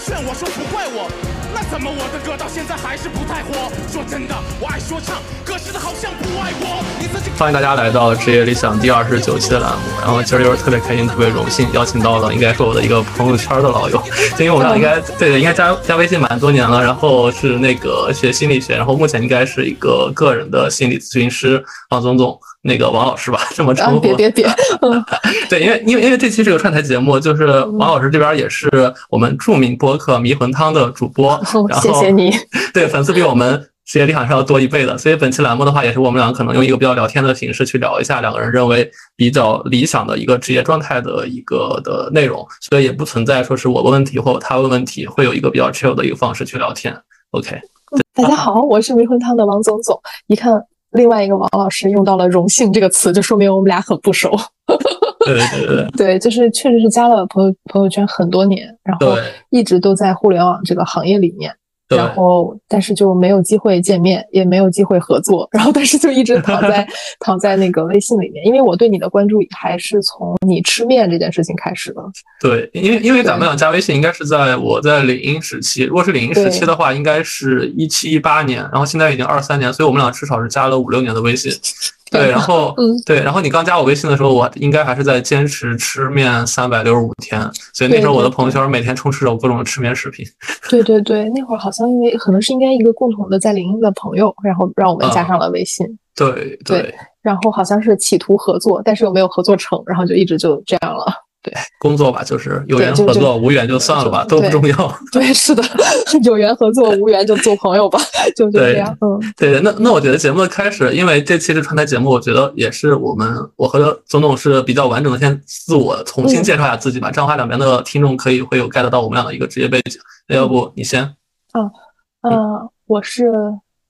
炫，我说不怪我。那怎么我的歌到现在还是不太火？说真的，我爱说唱，可是他好像不爱我。你自己欢迎大家来到职业理想第二十九期的栏目。然后今儿又是特别开心、特别荣幸，邀请到了应该是我的一个朋友圈的老友，因为我们俩应该对应该加加微信蛮多年了。然后是那个学心理学，然后目前应该是一个个人的心理咨询师王总总。那个王老师吧，这么称呼。别别别，对，因为因为因为这期是个串台节目，就是王老师这边也是我们著名播客迷魂汤的主播，然后谢谢你。对，粉丝比我们职业理想是要多一倍的，所以本期栏目的话，也是我们俩可能用一个比较聊天的形式去聊一下两个人认为比较理想的一个职业状态的一个的内容，所以也不存在说是我问问题或他问问题，会有一个比较 chill 的一个方式去聊天。OK，大家好，我是迷魂汤的王总总，一看。另外一个王老师用到了“荣幸”这个词，就说明我们俩很不熟。对 对对，对，就是确实是加了朋友朋友圈很多年，然后一直都在互联网这个行业里面。然后，但是就没有机会见面，也没有机会合作。然后，但是就一直躺在 躺在那个微信里面，因为我对你的关注还是从你吃面这件事情开始的。对，因为因为咱们俩加微信应该是在我在领英时期，如果是领英时期的话，应该是一七一八年，然后现在已经二三年，所以我们俩至少是加了五六年的微信。对，然后，嗯，对，然后你刚加我微信的时候，我应该还是在坚持吃面三百六十五天，所以那时候我的朋友圈每天充斥着各种吃面视频。对对对，那会儿好像因为可能是应该一个共同的在临沂的朋友，然后让我们加上了微信。对对，然后好像是企图合作，但是又没有合作成，然后就一直就这样了。对，工作吧，就是有缘合作，无缘就算了吧，都不重要。对，是的，有缘合作，无缘就做朋友吧，就 就这样。嗯，对，那那我觉得节目的开始，因为这期是串台节目，我觉得也是我们我和总总是比较完整的，先自我重新介绍一下自己吧，这样的话两边的听众可以会有 get 到我们俩的一个职业背景。那要不你先？嗯嗯，我是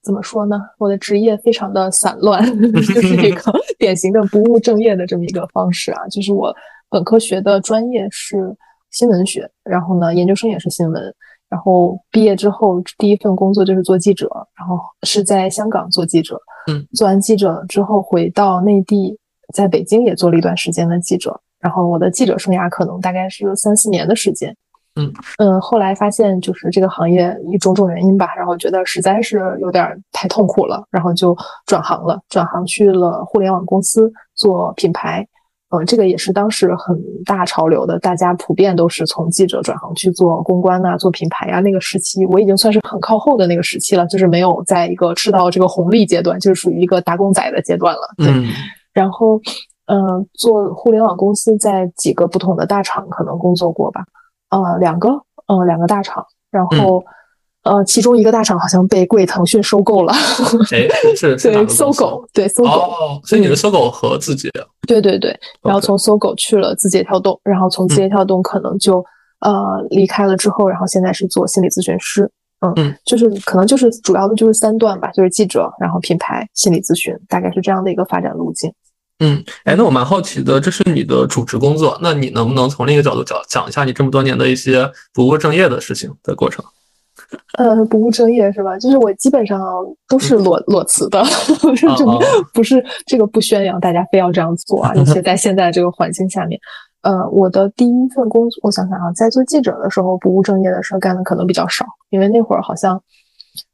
怎么说呢？我的职业非常的散乱，就是一个典型的不务正业的这么一个方式啊，就是我。本科学的专业是新闻学，然后呢，研究生也是新闻，然后毕业之后第一份工作就是做记者，然后是在香港做记者，嗯，做完记者之后回到内地，在北京也做了一段时间的记者，然后我的记者生涯可能大概是三四年的时间，嗯。嗯，后来发现就是这个行业一种种原因吧，然后觉得实在是有点太痛苦了，然后就转行了，转行去了互联网公司做品牌。嗯，这个也是当时很大潮流的，大家普遍都是从记者转行去做公关呐，做品牌呀。那个时期我已经算是很靠后的那个时期了，就是没有在一个吃到这个红利阶段，就是属于一个打工仔的阶段了。对，然后，嗯，做互联网公司在几个不同的大厂可能工作过吧，呃，两个，嗯，两个大厂，然后。呃，其中一个大厂好像被贵腾讯收购了。哎，是 是对，搜狗，对搜狗。哦，所以你是搜狗和字节。对对对，然后从搜狗去了字节跳动，然后从字节跳动可能就呃离开了之后，然后现在是做心理咨询师。嗯嗯，就是可能就是主要的就是三段吧，就是记者，然后品牌，心理咨询，大概是这样的一个发展路径。嗯，哎，那我蛮好奇的，这是你的主职工作，那你能不能从另一个角度讲讲一下你这么多年的一些不务正业的事情的过程？呃，不务正业是吧？就是我基本上都是裸裸辞的，不是这个，不是这个不宣扬大家非要这样做啊。尤其在现在这个环境下面，呃，我的第一份工作，我想想啊，在做记者的时候，不务正业的事干的可能比较少，因为那会儿好像。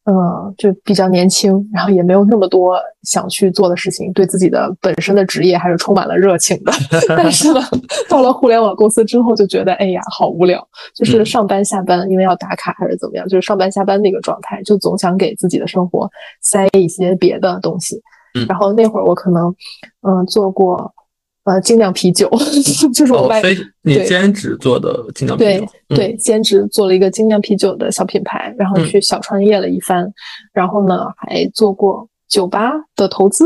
嗯，就比较年轻，然后也没有那么多想去做的事情，对自己的本身的职业还是充满了热情的。但是呢，到了互联网公司之后，就觉得哎呀，好无聊，就是上班下班，因为要打卡还是怎么样，就是上班下班那个状态，就总想给自己的生活塞一些别的东西。然后那会儿我可能嗯做过。呃，精酿啤酒 就是我外你兼职做的精酿啤酒，对对，兼职做了一个精酿啤酒的小品牌，然后去小创业了一番，然后呢还做过酒吧的投资，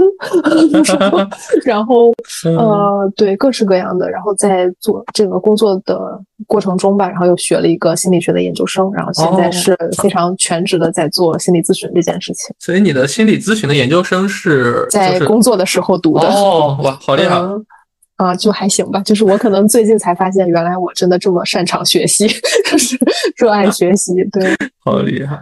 然后 呃对各式各样的，然后在做这个工作的过程中吧，然后又学了一个心理学的研究生，然后现在是非常全职的在做心理咨询这件事情。所以你的心理咨询的研究生是在工作的时候读的哦，哇，好厉害！啊，就还行吧。就是我可能最近才发现，原来我真的这么擅长学习，就是热爱学习。对，好厉害。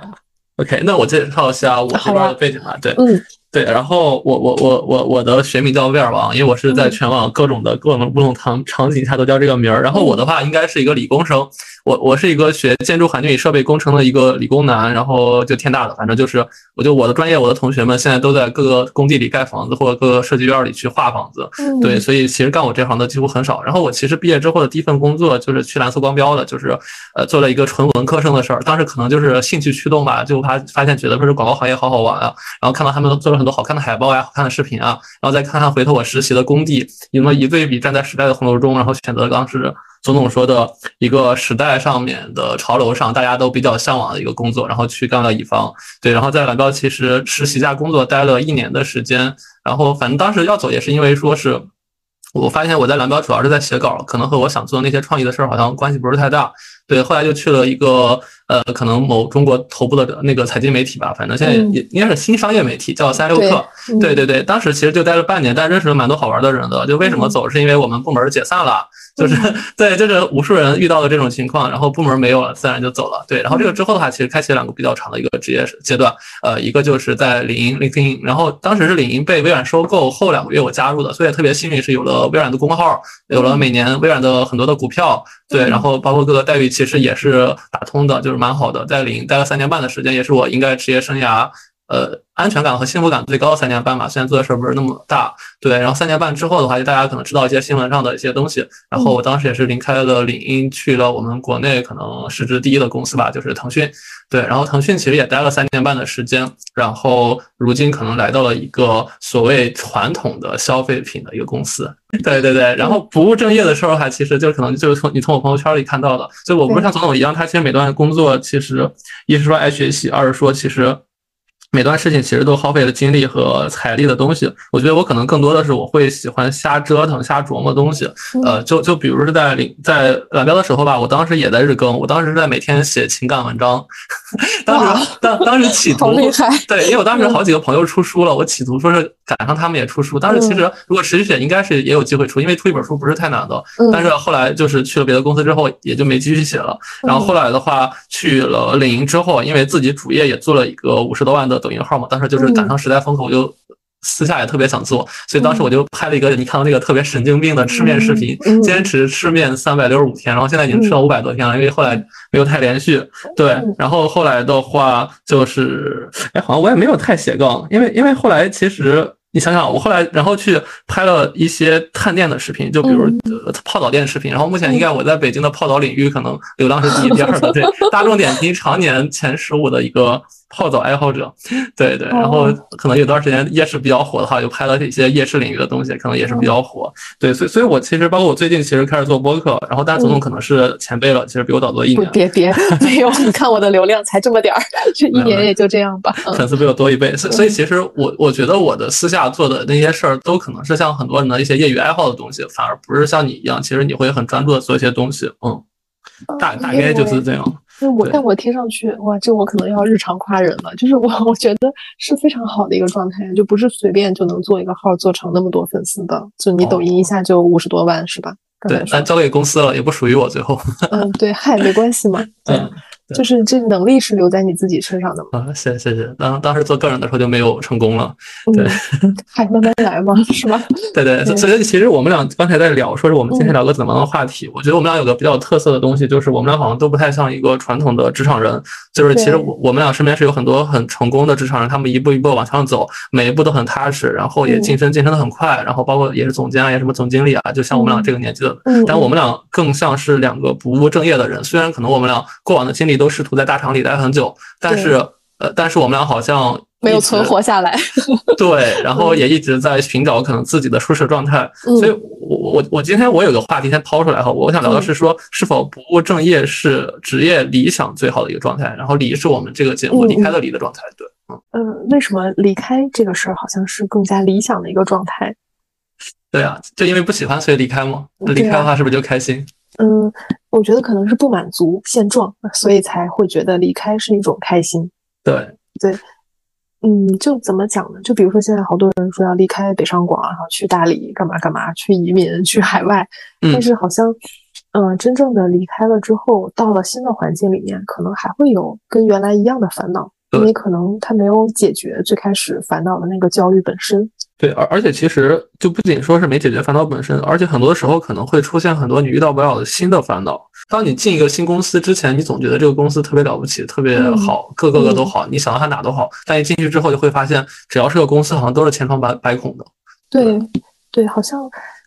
OK，那我介绍一下我这边的背景吧。对，嗯，对，然后我我我我我的学名叫威尔王，因为我是在全网各种的各种不同场场景下都叫这个名儿。然后我的话应该是一个理工生，我我是一个学建筑环境与设备工程的一个理工男，然后就天大的，反正就是我就我的专业，我的同学们现在都在各个工地里盖房子，或者各个设计院里去画房子。对，所以其实干我这行的几乎很少。然后我其实毕业之后的第一份工作就是去蓝色光标的，就是呃做了一个纯文科生的事儿。当时可能就是兴趣驱动吧，就发发现觉得说是广告行业好好玩啊，然后看到他们都做了很多好看的海报呀。好看的视频啊，然后再看看回头我实习的工地，有没有一对比站在时代的洪流中，然后选择当时总总说的一个时代上面的潮流上，大家都比较向往的一个工作，然后去干了乙方。对，然后在蓝标其实实习加工作待了一年的时间，然后反正当时要走也是因为说是。我发现我在蓝标主要是在写稿，可能和我想做的那些创意的事儿好像关系不是太大。对，后来就去了一个呃，可能某中国头部的那个财经媒体吧，反正现在也应该是新商业媒体，叫三六氪。对对对，当时其实就待了半年，但认识了蛮多好玩的人的。就为什么走，是因为我们部门解散了。就是对，就是无数人遇到的这种情况，然后部门没有了，自然就走了。对，然后这个之后的话，其实开启了两个比较长的一个职业阶段。呃，一个就是在领英 LinkedIn，然后当时是领英被微软收购后两个月我加入的，所以特别幸运是有了微软的公号，有了每年微软的很多的股票。对，然后包括各个待遇其实也是打通的，就是蛮好的。在领待了三年半的时间，也是我应该职业生涯。呃，安全感和幸福感最高的三年半吧，虽然做的事儿不是那么大，对。然后三年半之后的话，就大家可能知道一些新闻上的一些东西。然后我当时也是离开了领英，去了我们国内可能市值第一的公司吧，就是腾讯。对，然后腾讯其实也待了三年半的时间，然后如今可能来到了一个所谓传统的消费品的一个公司。对对对，然后不务正业的时候，还其实就可能就是从你从我朋友圈里看到的，就我不是像总统一样，他其实每段工作其实一是说爱学习，二是说其实。每段事情其实都耗费了精力和财力的东西，我觉得我可能更多的是我会喜欢瞎折腾、瞎琢磨东西。呃，就就比如是在领在蓝标的时候吧，我当时也在日更，我当时是在每天写情感文章。当时当当时 企图对，因为我当时好几个朋友出书了，我企图说是赶上他们也出书。当时其实如果持续写，应该是也有机会出，因为出一本书不是太难的。但是后来就是去了别的公司之后，也就没继续写了。然后后来的话，去了领英之后，因为自己主业也做了一个五十多万的。抖音号嘛，当时就是赶上时代风口，我就私下也特别想做，所以当时我就拍了一个你看到那个特别神经病的吃面视频，坚持吃面三百六十五天，然后现在已经吃了五百多天了，因为后来没有太连续。对，然后后来的话就是，哎，好像我也没有太斜杠，因为因为后来其实。你想想，我后来然后去拍了一些探店的视频，就比如泡澡店视频。然后目前应该我在北京的泡澡领域可能流量是第一、第二的，对，大众点评常年前十五的一个泡澡爱好者，对对。然后可能有段时间夜市比较火的话，就拍了一些夜市领域的东西，可能也是比较火。对，所以所以我其实包括我最近其实开始做播客，然后但总总可能是前辈了，其实比我早做一年。别别 没有，你看我的流量才这么点儿，这一年也就这样吧。粉丝比我多一倍，所以所以其实我我觉得我的私下。做的那些事儿都可能是像很多人的一些业余爱好的东西，反而不是像你一样，其实你会很专注的做一些东西。嗯，大大概就是这样。那我但我听上去，哇，这我可能要日常夸人了。就是我 我觉得是非常好的一个状态，就不是随便就能做一个号做成那么多粉丝的。就你抖音一下就五十多万，是吧？对，但交给公司了，也不属于我。最后，嗯，对，嗨，没关系嘛。嗯。就是这能力是留在你自己身上的吗？啊，谢谢谢。当当时做个人的时候就没有成功了，对，还慢慢来嘛，是吧？对对，所以其实我们俩刚才在聊，说是我们今天聊个怎么样的话题。我觉得我们俩有个比较特色的东西，就是我们俩好像都不太像一个传统的职场人。就是其实我我们俩身边是有很多很成功的职场人，他们一步一步往上走，每一步都很踏实，然后也晋升晋升的很快，然后包括也是总监啊，也什么总经理啊，就像我们俩这个年纪的。但我们俩更像是两个不务正业的人，虽然可能我们俩过往的经历都试图在大厂里待很久，但是呃，但是我们俩好像没有存活下来。对，然后也一直在寻找可能自己的舒适状态。所以，我我我今天我有个话题先抛出来哈，我想聊的是说，是否不务正业是职业理想最好的一个状态？然后离是我们这个节目离开的离的状态。对，嗯嗯，为什么离开这个事儿好像是更加理想的一个状态？对啊，就因为不喜欢所以离开嘛？离开的话是不是就开心？嗯，我觉得可能是不满足现状，所以才会觉得离开是一种开心。对对，嗯，就怎么讲呢？就比如说现在好多人说要离开北上广，然后去大理干嘛干嘛，去移民去海外，但是好像，嗯，真正的离开了之后，到了新的环境里面，可能还会有跟原来一样的烦恼。因为可能他没有解决最开始烦恼的那个焦虑本身。对，而而且其实就不仅说是没解决烦恼本身，而且很多时候可能会出现很多你遇到不了的新的烦恼。当你进一个新公司之前，你总觉得这个公司特别了不起，特别好，各个个都好，你想到它哪都好。但一进去之后，就会发现，只要是个公司，好像都是千疮百百孔的。对，对，好像，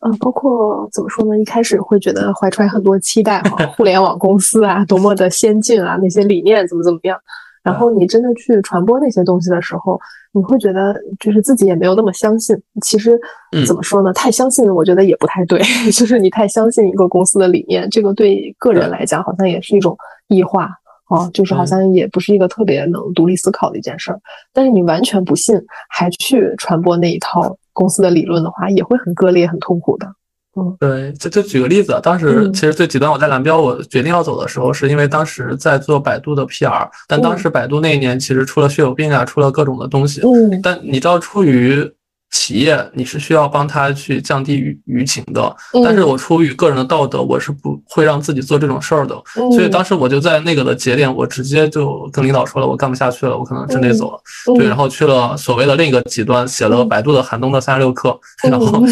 嗯，包括怎么说呢？一开始会觉得怀揣很多期待哈，互联网公司啊，多么的先进啊，那些理念怎么怎么样。然后你真的去传播那些东西的时候，你会觉得就是自己也没有那么相信。其实怎么说呢？太相信，我觉得也不太对。就是你太相信一个公司的理念，这个对个人来讲好像也是一种异化啊，就是好像也不是一个特别能独立思考的一件事儿。但是你完全不信，还去传播那一套公司的理论的话，也会很割裂、很痛苦的。嗯，对，就就举个例子，当时其实最极端，我在蓝标，我决定要走的时候，是因为当时在做百度的 PR，但当时百度那一年其实出了血友病啊，出了各种的东西，嗯，但你知道出于。企业你是需要帮他去降低舆舆情的，但是我出于个人的道德，我是不会让自己做这种事儿的。所以当时我就在那个的节点，我直接就跟领导说了，我干不下去了，我可能真得走了。对，然后去了所谓的另一个极端，写了百度的寒冬的三十六课。然后，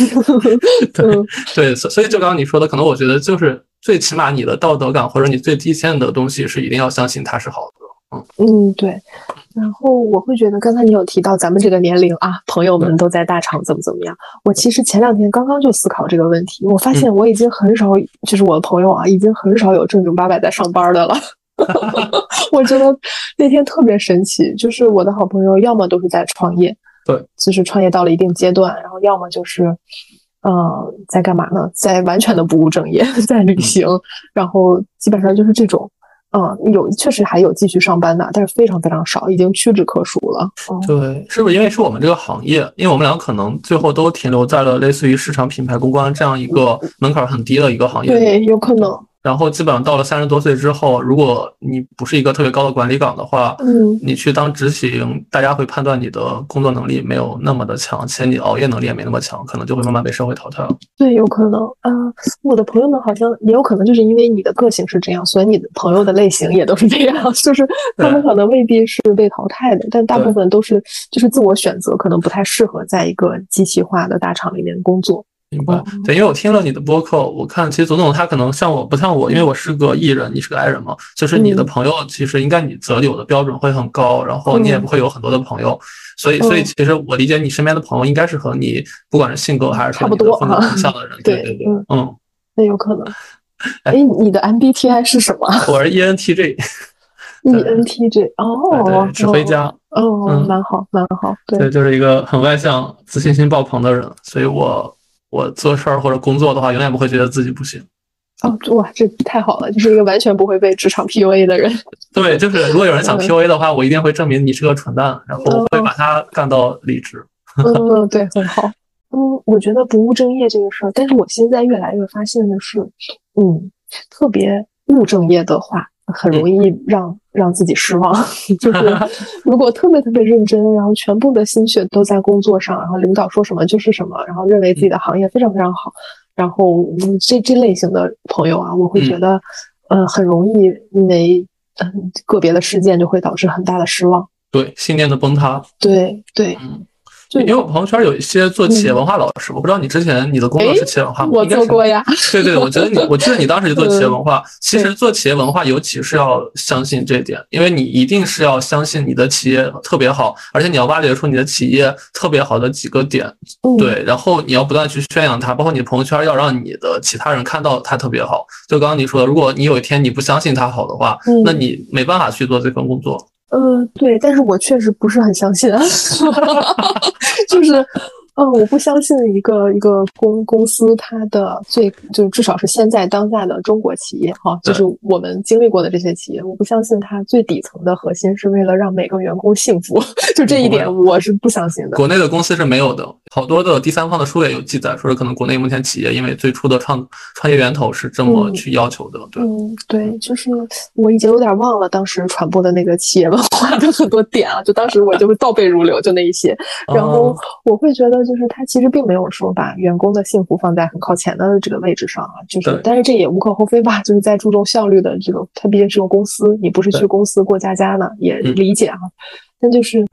对对，所以就刚刚你说的，可能我觉得就是最起码你的道德感或者你最低线的东西是一定要相信它是好的。嗯嗯，对。然后我会觉得，刚才你有提到咱们这个年龄啊，朋友们都在大厂怎么怎么样。我其实前两天刚刚就思考这个问题，我发现我已经很少，就是我的朋友啊，已经很少有正经八百在上班的了。我觉得那天特别神奇，就是我的好朋友要么都是在创业，对，就是创业到了一定阶段，然后要么就是，嗯，在干嘛呢？在完全的不务正业，在旅行，然后基本上就是这种。嗯，有确实还有继续上班的，但是非常非常少，已经屈指可数了。对，是不是因为是我们这个行业？因为我们俩可能最后都停留在了类似于市场品牌公关这样一个门槛很低的一个行业。对，有可能。然后基本上到了三十多岁之后，如果你不是一个特别高的管理岗的话，嗯，你去当执行，大家会判断你的工作能力没有那么的强，且你熬夜能力也没那么强，可能就会慢慢被社会淘汰了。对，有可能。啊，我的朋友们好像也有可能就是因为你的个性是这样，所以你的朋友的类型也都是这样，就是他们可能未必是被淘汰的，但大部分都是就是自我选择，可能不太适合在一个机器化的大厂里面工作。明白，对，因为我听了你的播客，我看其实总总他可能像我不像我，因为我是个艺人，你是个爱人嘛，就是你的朋友其实应该你择友的标准会很高，然后你也不会有很多的朋友，所以所以其实我理解你身边的朋友应该是和你不管是性格还是差不多很像的人，对对对，嗯，那有可能。哎，你的 MBTI 是什么？我是 ENTJ，ENTJ 哦，指挥家，哦，蛮好蛮好，对，就是一个很外向、自信心爆棚的人，所以我。我做事儿或者工作的话，永远不会觉得自己不行。哦，哇，这太好了，就是一个完全不会被职场 PUA 的人。对，就是如果有人想 PUA 的话，我一定会证明你是个蠢蛋，然后会把他干到离职。嗯，对，很好。嗯，我觉得不务正业这个事儿，但是我现在越来越发现的是，嗯，特别务正业的话。很容易让让自己失望，就是如果特别特别认真，然后全部的心血都在工作上，然后领导说什么就是什么，然后认为自己的行业非常非常好，然后这这类型的朋友啊，我会觉得，呃，很容易因为嗯个别的事件就会导致很大的失望，对信念的崩塌，对对。就因为我朋友圈有一些做企业文化老师，我不知道你之前你的工作是企业文化吗？我做过呀。对对，我觉得你，我记得你当时就做企业文化。其实做企业文化，尤其是要相信这一点，因为你一定是要相信你的企业特别好，而且你要挖掘出你的企业特别好的几个点。对，然后你要不断去宣扬它，包括你的朋友圈要让你的其他人看到它特别好。就刚刚你说的，如果你有一天你不相信它好的话，那你没办法去做这份工作。呃，对，但是我确实不是很相信，就是，嗯，我不相信一个一个公公司它的最，就至少是现在当下的中国企业哈，就是我们经历过的这些企业，我不相信它最底层的核心是为了让每个员工幸福，就这一点我是不相信的。国内的公司是没有的，好多的第三方的书也有记载，说是可能国内目前企业因为最初的创创业源头是这么去要求的。对，嗯，对，就是我已经有点忘了当时传播的那个企业文化的很多点啊，就当时我就会倒背如流，就那一些。然后我会觉得，就是他其实并没有说把员工的幸福放在很靠前的这个位置上啊，就是，但是这也无可厚非吧，就是在注重效率的这个，他毕竟是个公司，你不是去公司过家家呢，也理解啊。但就是，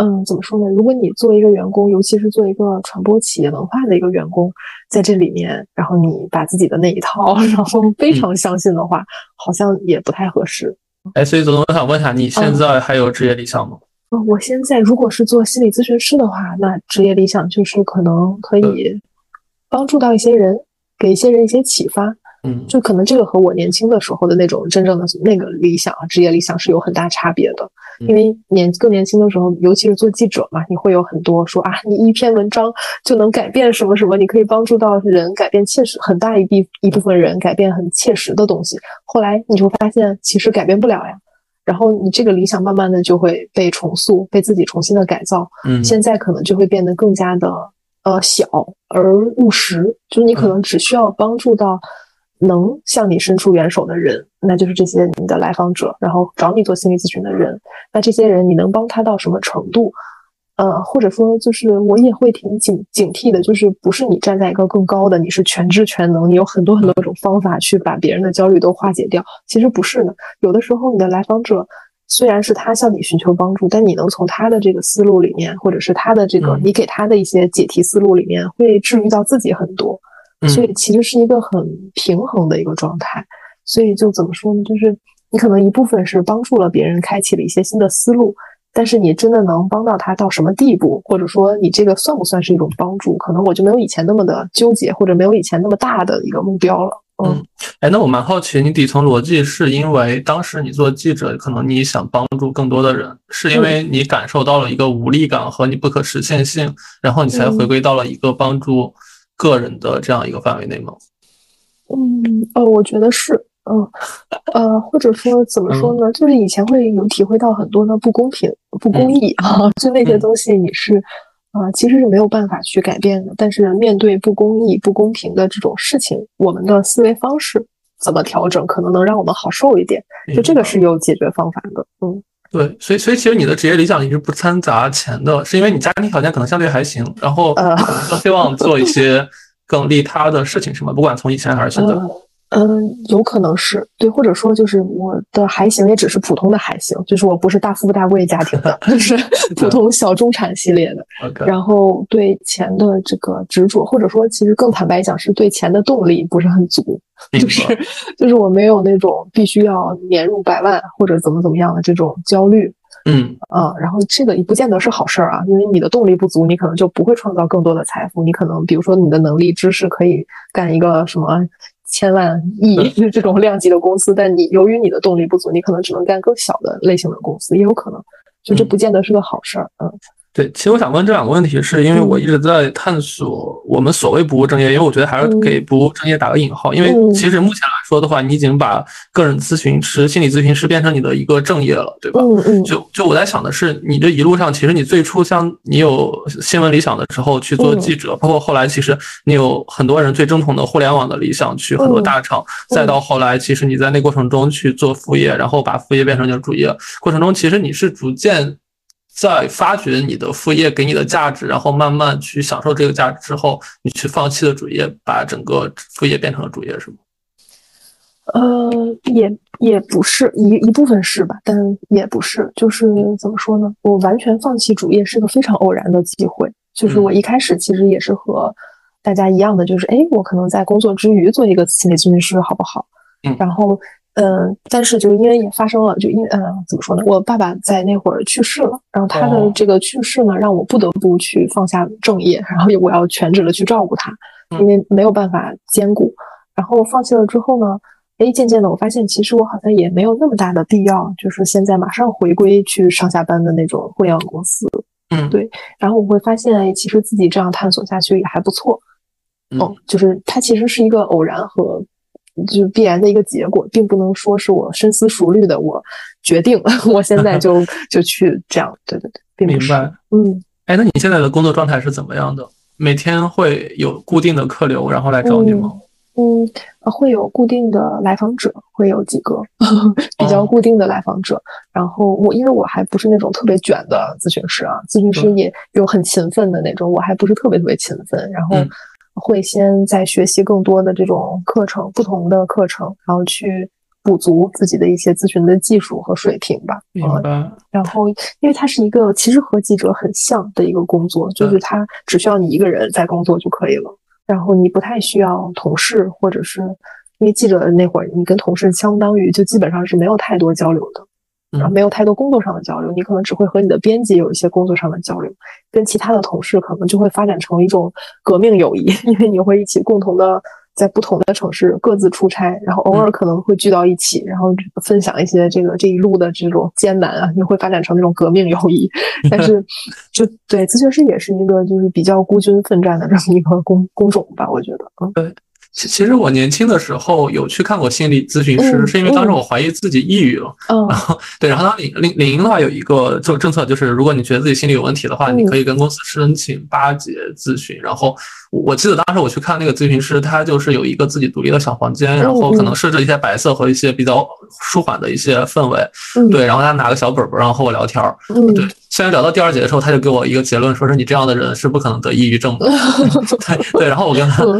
嗯，怎么说呢？如果你作为一个员工，尤其是做一个传播企业文化的一个员工，在这里面，然后你把自己的那一套，然后非常相信的话，好像也不太合适。哎，所以总我想问一下，你现在还有职业理想吗？嗯，我现在如果是做心理咨询师的话，那职业理想就是可能可以帮助到一些人，给一些人一些启发。嗯，就可能这个和我年轻的时候的那种真正的那个理想啊，职业理想是有很大差别的。因为年更年轻的时候，尤其是做记者嘛，你会有很多说啊，你一篇文章就能改变什么什么，你可以帮助到人，改变切实很大一部一部分人，改变很切实的东西。后来你就发现，其实改变不了呀。然后你这个理想慢慢的就会被重塑，被自己重新的改造。嗯，现在可能就会变得更加的呃小而务实，就是你可能只需要帮助到。能向你伸出援手的人，那就是这些你的来访者，然后找你做心理咨询的人。那这些人，你能帮他到什么程度？呃，或者说，就是我也会挺警警惕的，就是不是你站在一个更高的，你是全知全能，你有很多很多种方法去把别人的焦虑都化解掉。其实不是的，有的时候你的来访者虽然是他向你寻求帮助，但你能从他的这个思路里面，或者是他的这个你给他的一些解题思路里面，会治愈到自己很多。所以其实是一个很平衡的一个状态，所以就怎么说呢？就是你可能一部分是帮助了别人，开启了一些新的思路，但是你真的能帮到他到什么地步，或者说你这个算不算是一种帮助？可能我就没有以前那么的纠结，或者没有以前那么大的一个目标了。嗯，哎，那我蛮好奇，你底层逻辑是因为当时你做记者，可能你想帮助更多的人，是因为你感受到了一个无力感和你不可实现性，然后你才回归到了一个帮助。个人的这样一个范围内吗？嗯，呃，我觉得是，嗯，呃，或者说怎么说呢？就是以前会有体会到很多的不公平、不公义啊，就那些东西你是啊，其实是没有办法去改变的。但是面对不公义、不公平的这种事情，我们的思维方式怎么调整，可能能让我们好受一点。就这个是有解决方法的，嗯。对，所以所以其实你的职业理想一直不掺杂钱的，是因为你家庭条件可能相对还行，然后更希望做一些更利他的事情，是吗？不管从以前还是现在。嗯，有可能是对，或者说就是我的还行，也只是普通的还行，就是我不是大富大贵家庭的，就是普通小中产系列的。然后对钱的这个执着，或者说其实更坦白讲，是对钱的动力不是很足，就是就是我没有那种必须要年入百万或者怎么怎么样的这种焦虑。嗯啊，然后这个也不见得是好事儿啊，因为你的动力不足，你可能就不会创造更多的财富。你可能比如说你的能力、知识可以干一个什么。千万亿 这种量级的公司，但你由于你的动力不足，你可能只能干更小的类型的公司，也有可能，就这不见得是个好事儿，嗯。对，其实我想问这两个问题，是因为我一直在探索我们所谓不务正业，因为我觉得还是给不务正业打个引号，因为其实目前来说的话，你已经把个人咨询师、心理咨询师变成你的一个正业了，对吧？嗯嗯。就就我在想的是，你这一路上，其实你最初像你有新闻理想的时候去做记者，包括后来其实你有很多人最正统的互联网的理想，去很多大厂，再到后来，其实你在那过程中去做副业，然后把副业变成你的主业过程中，其实你是逐渐。在发掘你的副业给你的价值，然后慢慢去享受这个价值之后，你去放弃了主业，把整个副业变成了主业，是吗？呃，也也不是一一部分是吧，但也不是，就是怎么说呢？我完全放弃主业是个非常偶然的机会，就是我一开始其实也是和大家一样的，就是哎，我可能在工作之余做一个心理咨询师，好不好？嗯，然后。嗯，但是就是因为也发生了，就因嗯，怎么说呢？我爸爸在那会儿去世了，然后他的这个去世呢，让我不得不去放下正业，然后我要全职的去照顾他，因为没有办法兼顾。然后放弃了之后呢，哎，渐渐的我发现，其实我好像也没有那么大的必要，就是现在马上回归去上下班的那种互联网公司。嗯，对。然后我会发现，哎，其实自己这样探索下去也还不错。哦，就是它其实是一个偶然和。就必然的一个结果，并不能说是我深思熟虑的。我决定，我现在就 就去这样。对对对，明白。嗯，哎，那你现在的工作状态是怎么样的？每天会有固定的客流，然后来找你吗？嗯，会有固定的来访者，会有几个 比较固定的来访者。然后我因为我还不是那种特别卷的咨询师啊，咨询师也有很勤奋的那种，我还不是特别特别勤奋。然后会先在学习更多的这种课程，不同的课程，然后去补足自己的一些咨询的技术和水平吧。明白。然后因为它是一个其实和记者很像的一个工作，就是它只需要你一个人在工作就可以了。然后你不太需要同事，或者是因为记者那会儿，你跟同事相当于就基本上是没有太多交流的，然后没有太多工作上的交流，你可能只会和你的编辑有一些工作上的交流，跟其他的同事可能就会发展成一种革命友谊，因为你会一起共同的在不同的城市各自出差，然后偶尔可能会聚到一起，然后分享一些这个这一路的这种艰难啊，你会发展成那种革命友谊，但是。就对，咨询师也是一个就是比较孤军奋战的这么一个工工种吧，我觉得，嗯，对。其其实我年轻的时候有去看过心理咨询师，是因为当时我怀疑自己抑郁了。然后对，然后当领领领英的话有一个政政策，就是如果你觉得自己心理有问题的话，你可以跟公司申请八节咨询。然后我记得当时我去看那个咨询师，他就是有一个自己独立的小房间，然后可能设置一些白色和一些比较舒缓的一些氛围。对，然后他拿个小本本，然后和我聊天儿。对，虽然聊到第二节的时候，他就给我一个结论，说是你这样的人是不可能得抑郁症的。对对，然后我跟他。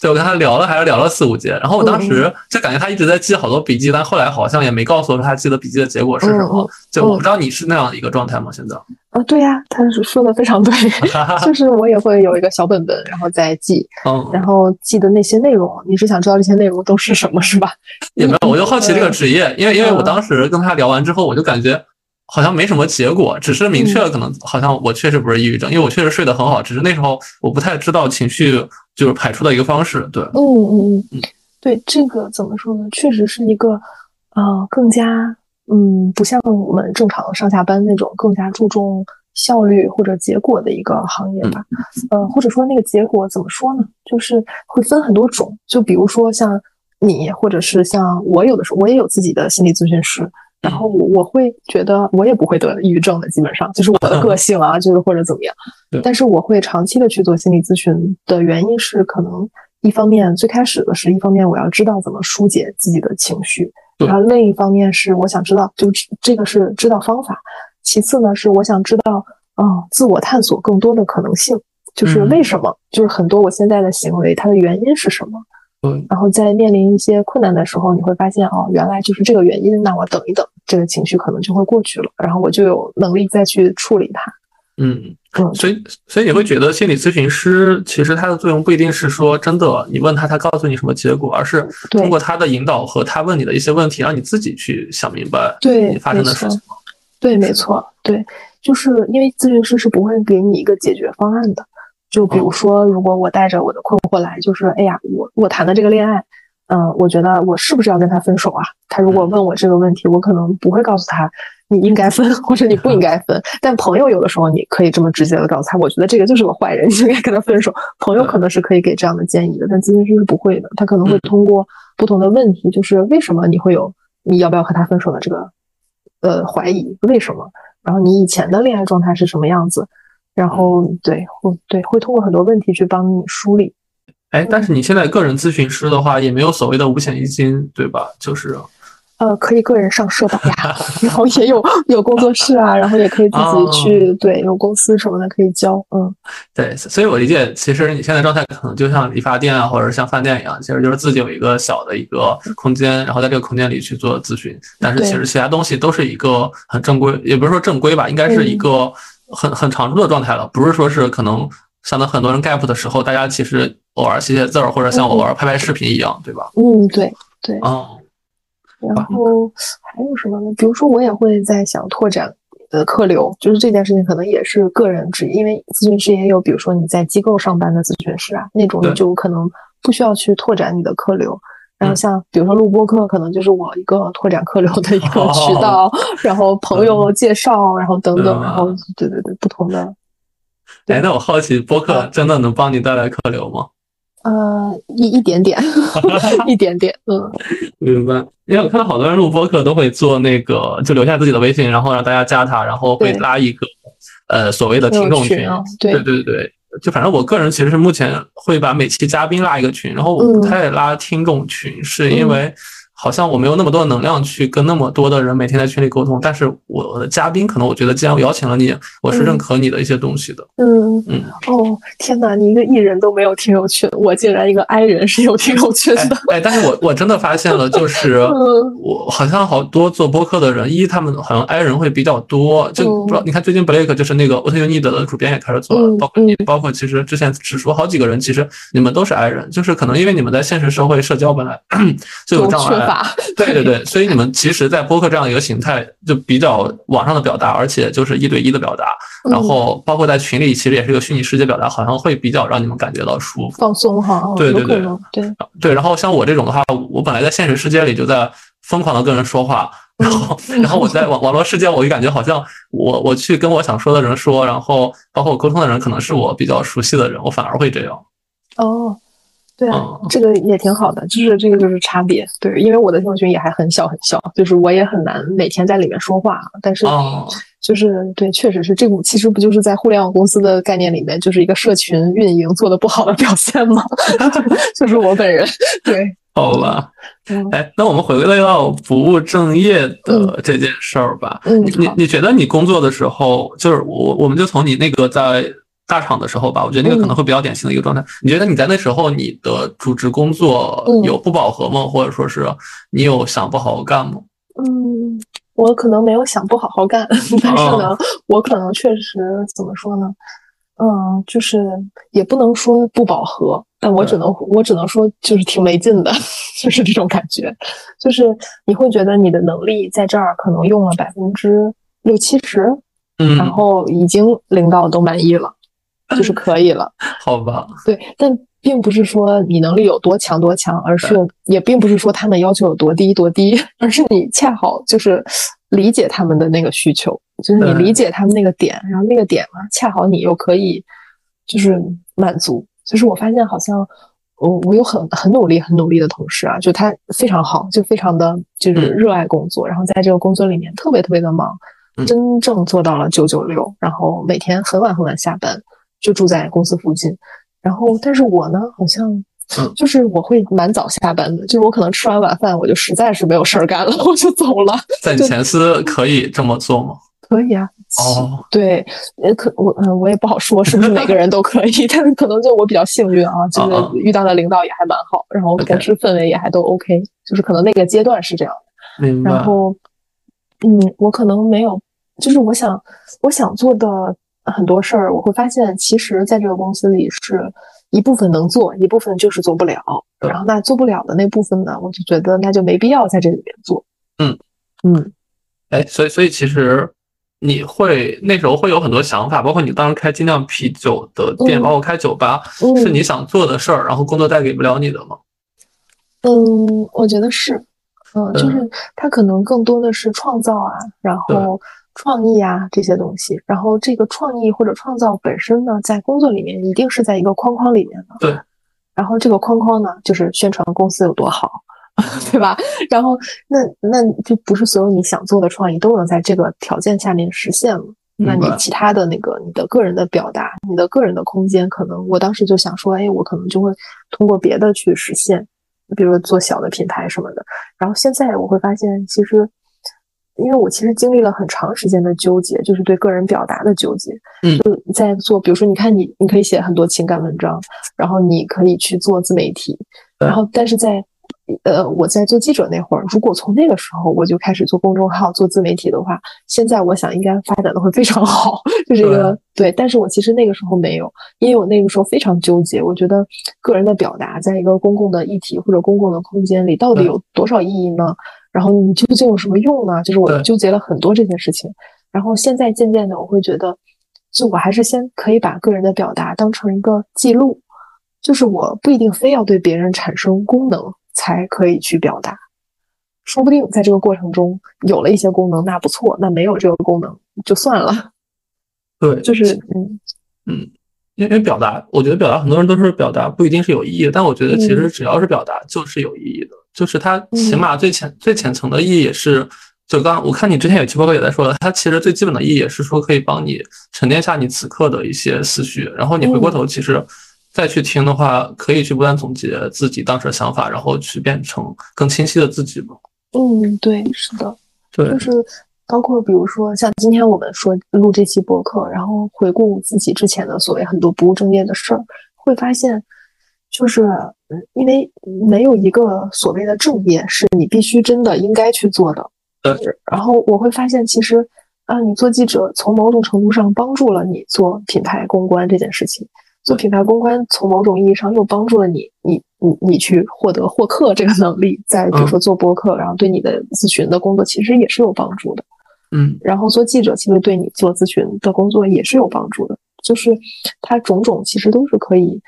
对，我跟他聊了，还是聊了四五节，然后我当时就感觉他一直在记好多笔记，但后来好像也没告诉我他记的笔记的结果是什么。就我不知道你是那样的一个状态吗？现在？啊，对呀，他是说的非常对，就是我也会有一个小本本，然后再记，然后记的那些内容，你是想知道这些内容都是什么，是吧？也没有，我就好奇这个职业，因为因为我当时跟他聊完之后，我就感觉。好像没什么结果，只是明确了可能好像我确实不是抑郁症，因为我确实睡得很好，只是那时候我不太知道情绪就是排出的一个方式。对，嗯嗯嗯，对，这个怎么说呢？确实是一个呃更加嗯不像我们正常上下班那种更加注重效率或者结果的一个行业吧。呃，或者说那个结果怎么说呢？就是会分很多种，就比如说像你，或者是像我，有的时候我也有自己的心理咨询师。然后我会觉得我也不会得抑郁症的，基本上就是我的个性啊，就是或者怎么样。但是我会长期的去做心理咨询的原因是，可能一方面最开始的是一方面我要知道怎么疏解自己的情绪，然后另一方面是我想知道，就这个是知道方法。其次呢是我想知道，啊，自我探索更多的可能性，就是为什么，就是很多我现在的行为它的原因是什么。然后在面临一些困难的时候，你会发现哦，原来就是这个原因。那我等一等，这个情绪可能就会过去了，然后我就有能力再去处理它。嗯嗯，所以所以你会觉得心理咨询师其实他的作用不一定是说真的，你问他他告诉你什么结果，而是通过他的引导和他问你的一些问题，让你自己去想明白对发生的事情。对，没错，对，就是因为咨询师是不会给你一个解决方案的。就比如说，如果我带着我的困惑来，就是哎呀，我我谈的这个恋爱，嗯，我觉得我是不是要跟他分手啊？他如果问我这个问题，我可能不会告诉他你应该分 或者你不应该分。但朋友有的时候你可以这么直接的告诉他，我觉得这个就是个坏人，你 应该跟他分手。朋友可能是可以给这样的建议的，但咨询师是不会的。他可能会通过不同的问题，就是为什么你会有你要不要和他分手的这个呃怀疑？为什么？然后你以前的恋爱状态是什么样子？然后对，会对会通过很多问题去帮你梳理。哎，但是你现在个人咨询师的话，也没有所谓的五险一金，对吧？就是。呃，可以个人上社保呀，然后也有有工作室啊，然后也可以自己去，对，有公司什么的可以交，嗯，对，所以我理解，其实你现在状态可能就像理发店啊，或者像饭店一样，其实就是自己有一个小的一个空间，然后在这个空间里去做咨询，但是其实其他东西都是一个很正规，也不是说正规吧，应该是一个很很常驻的状态了，不是说是可能像那很多人 gap 的时候，大家其实偶尔写写字儿，或者像偶尔拍拍视频一样，对吧？嗯，对对，哦。然后还有什么呢？比如说，我也会在想拓展的客流，就是这件事情可能也是个人职业，因为咨询师也有，比如说你在机构上班的咨询师啊，那种你就可能不需要去拓展你的客流。然后像比如说录播课，可能就是我一个拓展客流的一个渠道，然后朋友介绍，然后等等，然后对对对，不同的。哎，那我好奇，播客真的能帮你带来客流吗？呃，一一点点，一点点，嗯，明白。因为我看到好多人录播客都会做那个，就留下自己的微信，然后让大家加他，然后会拉一个呃所谓的听众群，对对对对，就反正我个人其实是目前会把每期嘉宾拉一个群，然后我不太拉听众群，是因为。好像我没有那么多的能量去跟那么多的人每天在群里沟通，但是我的嘉宾可能我觉得，既然我邀请了你，我是认可你的一些东西的。嗯嗯。哦，天哪！你一个艺人都没有听友群，我竟然一个 I 人是有听友群的。哎，但是我我真的发现了，就是 我好像好多做播客的人，一他们好像 I 人会比较多，就不知道你看最近 Blake 就是那个 What You Need 的主编也开始做了，包括你，包括其实之前只说好几个人，其实你们都是 I 人，就是可能因为你们在现实社会社交本来 就有障碍。对对对，所以你们其实，在播客这样一个形态，就比较网上的表达，而且就是一对一的表达，然后包括在群里，其实也是一个虚拟世界表达，好像会比较让你们感觉到舒服、放松哈。对对对对对。然后像我这种的话，我本来在现实世界里就在疯狂的跟人说话，然后 然后我在网网络世界，我就感觉好像我我去跟我想说的人说，然后包括我沟通的人，可能是我比较熟悉的人，我反而会这样。哦。对啊，这个也挺好的，就是这个就是差别。对，因为我的听众群也还很小很小，就是我也很难每天在里面说话。但是，就是对，确实是这个，其实不就是在互联网公司的概念里面，就是一个社群运营做的不好的表现吗？就是我本人。对，好吧。哎，那我们回归到不务正业的这件事儿吧。嗯，你你觉得你工作的时候，就是我，我们就从你那个在。大厂的时候吧，我觉得那个可能会比较典型的一个状态。你觉得你在那时候你的主职工作有不饱和吗？或者说是你有想不好好干吗？嗯，我可能没有想不好好干，但是呢，我可能确实怎么说呢？嗯，就是也不能说不饱和，但我只能我只能说就是挺没劲的，就是这种感觉。就是你会觉得你的能力在这儿可能用了百分之六七十，嗯，然后已经领导都满意了。就是可以了，好吧？对，但并不是说你能力有多强多强，而是也并不是说他们要求有多低多低，而是你恰好就是理解他们的那个需求，就是你理解他们那个点，然后那个点嘛，恰好你又可以就是满足。就是我发现好像我我有很很努力很努力的同事啊，就他非常好，就非常的就是热爱工作，然后在这个工作里面特别特别的忙，真正做到了九九六，然后每天很晚很晚下班。就住在公司附近，然后但是我呢，好像就是我会蛮早下班的，就是我可能吃完晚饭，我就实在是没有事儿干了，我就走了。在前司可以这么做吗？可以啊。哦，对，也可我嗯，我也不好说是不是每个人都可以，但是可能就我比较幸运啊，就是遇到的领导也还蛮好，然后公司氛围也还都 OK，就是可能那个阶段是这样的。然后，嗯，我可能没有，就是我想我想做的。很多事儿，我会发现，其实在这个公司里是一部分能做，一部分就是做不了。然后那做不了的那部分呢，我就觉得那就没必要在这里面做。嗯嗯，哎，所以所以其实你会那时候会有很多想法，包括你当时开精酿啤酒的店，包括开酒吧，是你想做的事儿，然后工作带给不了你的吗？嗯，我觉得是，嗯，就是它可能更多的是创造啊，然后。创意啊，这些东西，然后这个创意或者创造本身呢，在工作里面一定是在一个框框里面的。对。然后这个框框呢，就是宣传公司有多好，对吧？然后那那就不是所有你想做的创意都能在这个条件下面实现了。那你其他的那个你的个人的表达，你的个人的空间，可能我当时就想说，哎，我可能就会通过别的去实现，比如说做小的品牌什么的。然后现在我会发现，其实。因为我其实经历了很长时间的纠结，就是对个人表达的纠结。嗯，就在做，比如说，你看你，你可以写很多情感文章，然后你可以去做自媒体，然后但是在，呃，我在做记者那会儿，如果从那个时候我就开始做公众号、做自媒体的话，现在我想应该发展的会非常好。就这个对，但是我其实那个时候没有，因为我那个时候非常纠结，我觉得个人的表达在一个公共的议题或者公共的空间里到底有多少意义呢？然后你究竟有什么用呢？就是我纠结了很多这件事情，然后现在渐渐的我会觉得，就我还是先可以把个人的表达当成一个记录，就是我不一定非要对别人产生功能才可以去表达，说不定在这个过程中有了一些功能，那不错；那没有这个功能就算了。对，就是嗯嗯，因为表达，我觉得表达很多人都是表达不一定是有意义的，但我觉得其实只要是表达就是有意义的。就是它起码最浅最浅层的意义也是就刚我看你之前有期播客也在说了，它其实最基本的意义也是说可以帮你沉淀下你此刻的一些思绪，然后你回过头其实再去听的话，可以去不断总结自己当时的想法，然后去变成更清晰的自己嘛。嗯，对，是的，对，就是包括比如说像今天我们说录这期播客，然后回顾自己之前的所谓很多不务正业的事儿，会发现。就是，因为没有一个所谓的正业是你必须真的应该去做的。对。然后我会发现，其实啊，你做记者从某种程度上帮助了你做品牌公关这件事情。做品牌公关从某种意义上又帮助了你，你你你去获得获客这个能力。再比如说做播客，然后对你的咨询的工作其实也是有帮助的。嗯。然后做记者其实对你做咨询的工作也是有帮助的。就是它种种其实都是可以。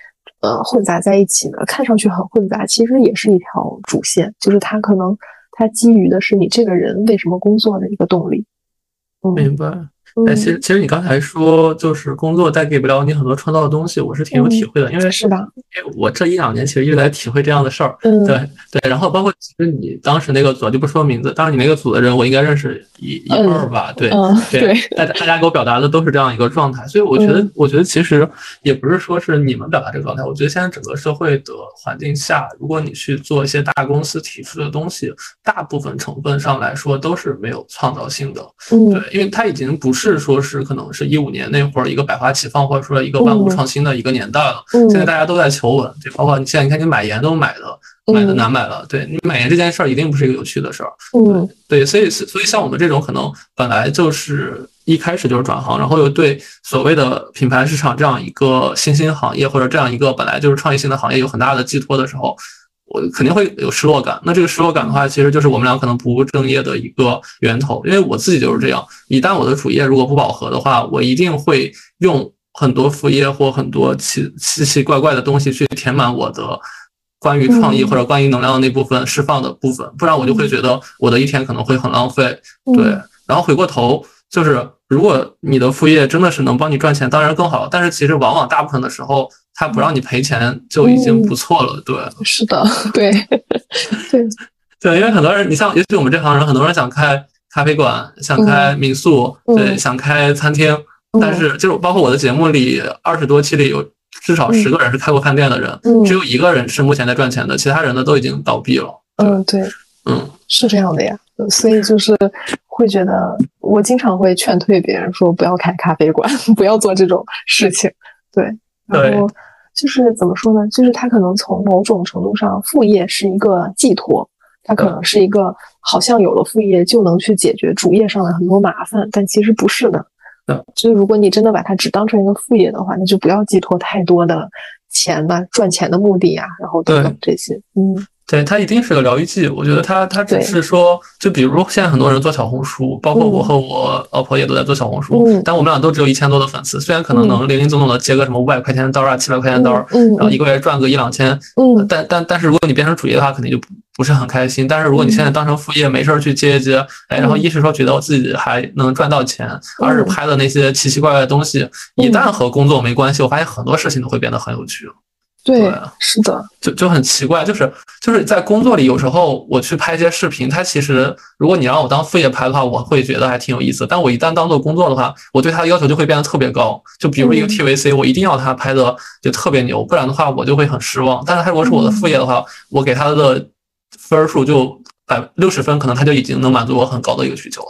呃，混杂在一起呢，看上去很混杂，其实也是一条主线，就是它可能它基于的是你这个人为什么工作的一个动力。明白。哎，其实其实你刚才说，就是工作带给不了你很多创造的东西，我是挺有体会的，因为是吧？因为我这一两年其实一直在体会这样的事儿。嗯，对对。然后包括其实你当时那个组就不说名字，当时你那个组的人我应该认识一一二吧？对对，大家大家给我表达的都是这样一个状态，所以我觉得我觉得其实也不是说是你们表达这个状态，我觉得现在整个社会的环境下，如果你去做一些大公司提出的东西，大部分成分上来说都是没有创造性的。嗯，对，因为它已经不是。是说，是可能是一五年那会儿一个百花齐放，或者说一个万物创新的一个年代了。现在大家都在求稳，对，包括你现在你看你买盐都买的买的难买了，对你买盐这件事儿一定不是一个有趣的事儿。嗯，对，所以所以像我们这种可能本来就是一开始就是转行，然后又对所谓的品牌市场这样一个新兴行业或者这样一个本来就是创业性的行业有很大的寄托的时候。我肯定会有失落感，那这个失落感的话，其实就是我们俩可能不务正业的一个源头。因为我自己就是这样，一旦我的主业如果不饱和的话，我一定会用很多副业或很多奇奇奇怪怪的东西去填满我的关于创意或者关于能量的那部分释放的部分，不然我就会觉得我的一天可能会很浪费。对，然后回过头就是，如果你的副业真的是能帮你赚钱，当然更好。但是其实往往大部分的时候。他不让你赔钱就已经不错了，对，是的，对，对，对，因为很多人，你像，尤其我们这行人，很多人想开咖啡馆，想开民宿，对，想开餐厅，但是就是包括我的节目里，二十多期里有至少十个人是开过饭店的人，只有一个人是目前在赚钱的，其他人呢都已经倒闭了。嗯，对，嗯，是这样的呀，所以就是会觉得，我经常会劝退别人说，不要开咖啡馆，不要做这种事情，对，然后。就是怎么说呢？就是他可能从某种程度上，副业是一个寄托，他可能是一个好像有了副业就能去解决主业上的很多麻烦，但其实不是的。嗯，就是如果你真的把它只当成一个副业的话，那就不要寄托太多的钱吧、赚钱的目的呀，然后等等这些。嗯。对，它一定是个疗愈剂。我觉得它它只是说，就比如现在很多人做小红书，包括我和我老婆也都在做小红书，但我们俩都只有一千多的粉丝。虽然可能能零零总总的接个什么五百块钱的单啊，七百块钱的单，然后一个月赚个一两千，但但但是如果你变成主业的话，肯定就不不是很开心。但是如果你现在当成副业，没事儿去接一接，哎，然后一是说觉得我自己还能赚到钱，二是拍的那些奇奇怪怪的东西，一旦和工作没关系，我发现很多事情都会变得很有趣。对，是的，就就很奇怪，就是就是在工作里，有时候我去拍一些视频，它其实如果你让我当副业拍的话，我会觉得还挺有意思。但我一旦当做工作的话，我对它的要求就会变得特别高。就比如一个 TVC，我一定要它拍的就特别牛，不然的话我就会很失望。但是它如果是我的副业的话，我给它的分数就百六十分，可能它就已经能满足我很高的一个需求了。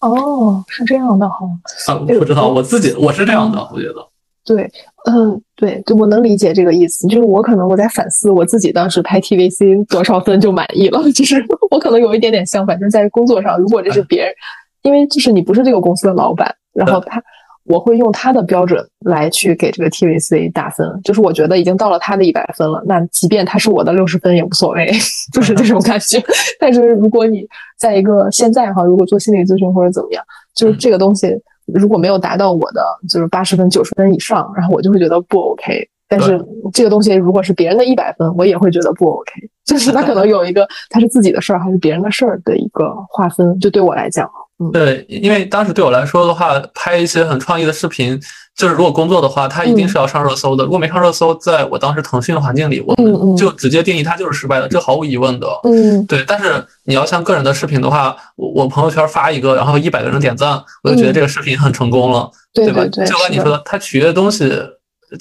哦，是这样的哈。啊，不知道我自己我是这样的，我觉得。对，嗯，对，就我能理解这个意思。就是我可能我在反思我自己当时拍 TVC 多少分就满意了。就是我可能有一点点相反，就是在工作上，如果这是别人，因为就是你不是这个公司的老板，然后他我会用他的标准来去给这个 TVC 打分。就是我觉得已经到了他的一百分了，那即便他是我的六十分也无所谓，就是这种感觉。但是如果你在一个现在哈，如果做心理咨询或者怎么样，就是这个东西。如果没有达到我的就是八十分、九十分以上，然后我就会觉得不 OK。但是这个东西如果是别人的一百分，我也会觉得不 OK。就是他可能有一个他是自己的事儿还是别人的事儿的一个划分。就对我来讲，嗯，对，因为当时对我来说的话，拍一些很创意的视频，就是如果工作的话，它一定是要上热搜的。如果没上热搜，在我当时腾讯的环境里，我们就直接定义它就是失败的，这毫无疑问的。嗯，对。但是你要像个人的视频的话，我我朋友圈发一个，然后一百个人点赞，我就觉得这个视频很成功了，对吧？就跟你说的，他取悦的东西，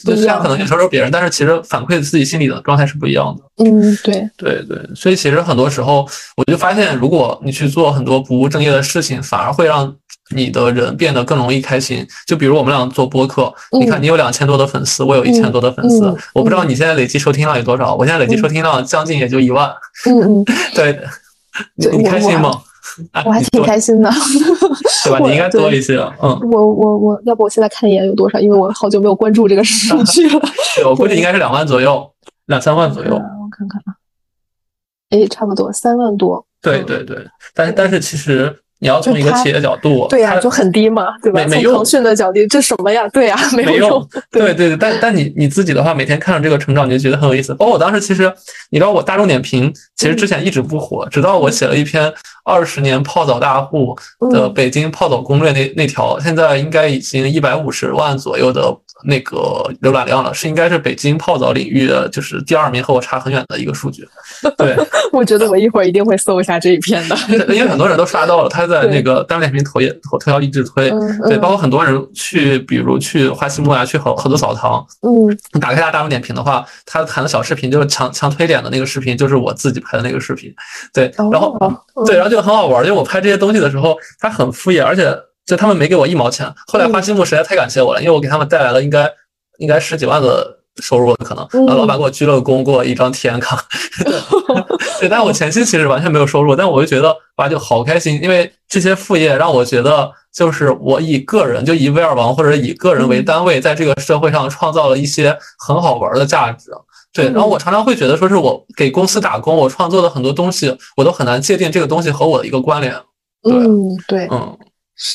就虽然可能有时候是别人，但是其实反馈自己心里的状态是不一样的。嗯，对，对对。所以其实很多时候，我就发现，如果你去做很多不务正业的事情，反而会让。你的人变得更容易开心，就比如我们俩做播客，你看你有两千多的粉丝，我有一千多的粉丝，我不知道你现在累计收听量有多少，我现在累计收听量将近也就一万。嗯嗯，对，你你开心吗？我还挺开心的，对吧？你应该多一些。嗯，我我我要不我现在看一眼有多少，因为我好久没有关注这个数据 了。对，我估计应该是两万左右，两三万左右。我看看啊，哎，差不多三万多。对对对，但是但是其实。你要从一个企业角度，对呀，就很低嘛，对吧？没用。腾讯的角度，这什么呀？对呀，没有用。对对对，但但你你自己的话，每天看着这个成长，你就觉得很有意思。包括我当时，其实你知道，我大众点评其实之前一直不火，直到我写了一篇二十年泡澡大户的北京泡澡攻略那那条，现在应该已经一百五十万左右的。那个浏览量了，是应该是北京泡澡领域的就是第二名，和我差很远的一个数据。对，我觉得我一会儿一定会搜一下这一篇的，因为很多人都刷到了，他在那个单点评投也投推要一直推。对，包括很多人去，比如去花西木啊，去合合作澡堂。嗯，你打开下大众点评的话，他弹的小视频就是强强推点的那个视频，就是我自己拍的那个视频。对，然后对，然后就很好玩，因为我拍这些东西的时候，他很敷衍，而且。就他们没给我一毛钱，后来花心木实在太感谢我了，因为我给他们带来了应该应该十几万的收入可能，然后老板给我鞠了个躬，给我一张体验卡。对，但我前期其实完全没有收入，但我就觉得哇就好开心，因为这些副业让我觉得就是我以个人就以威尔王或者以个人为单位，在这个社会上创造了一些很好玩的价值。对，然后我常常会觉得说是我给公司打工，我创作的很多东西，我都很难界定这个东西和我的一个关联。嗯，对，嗯。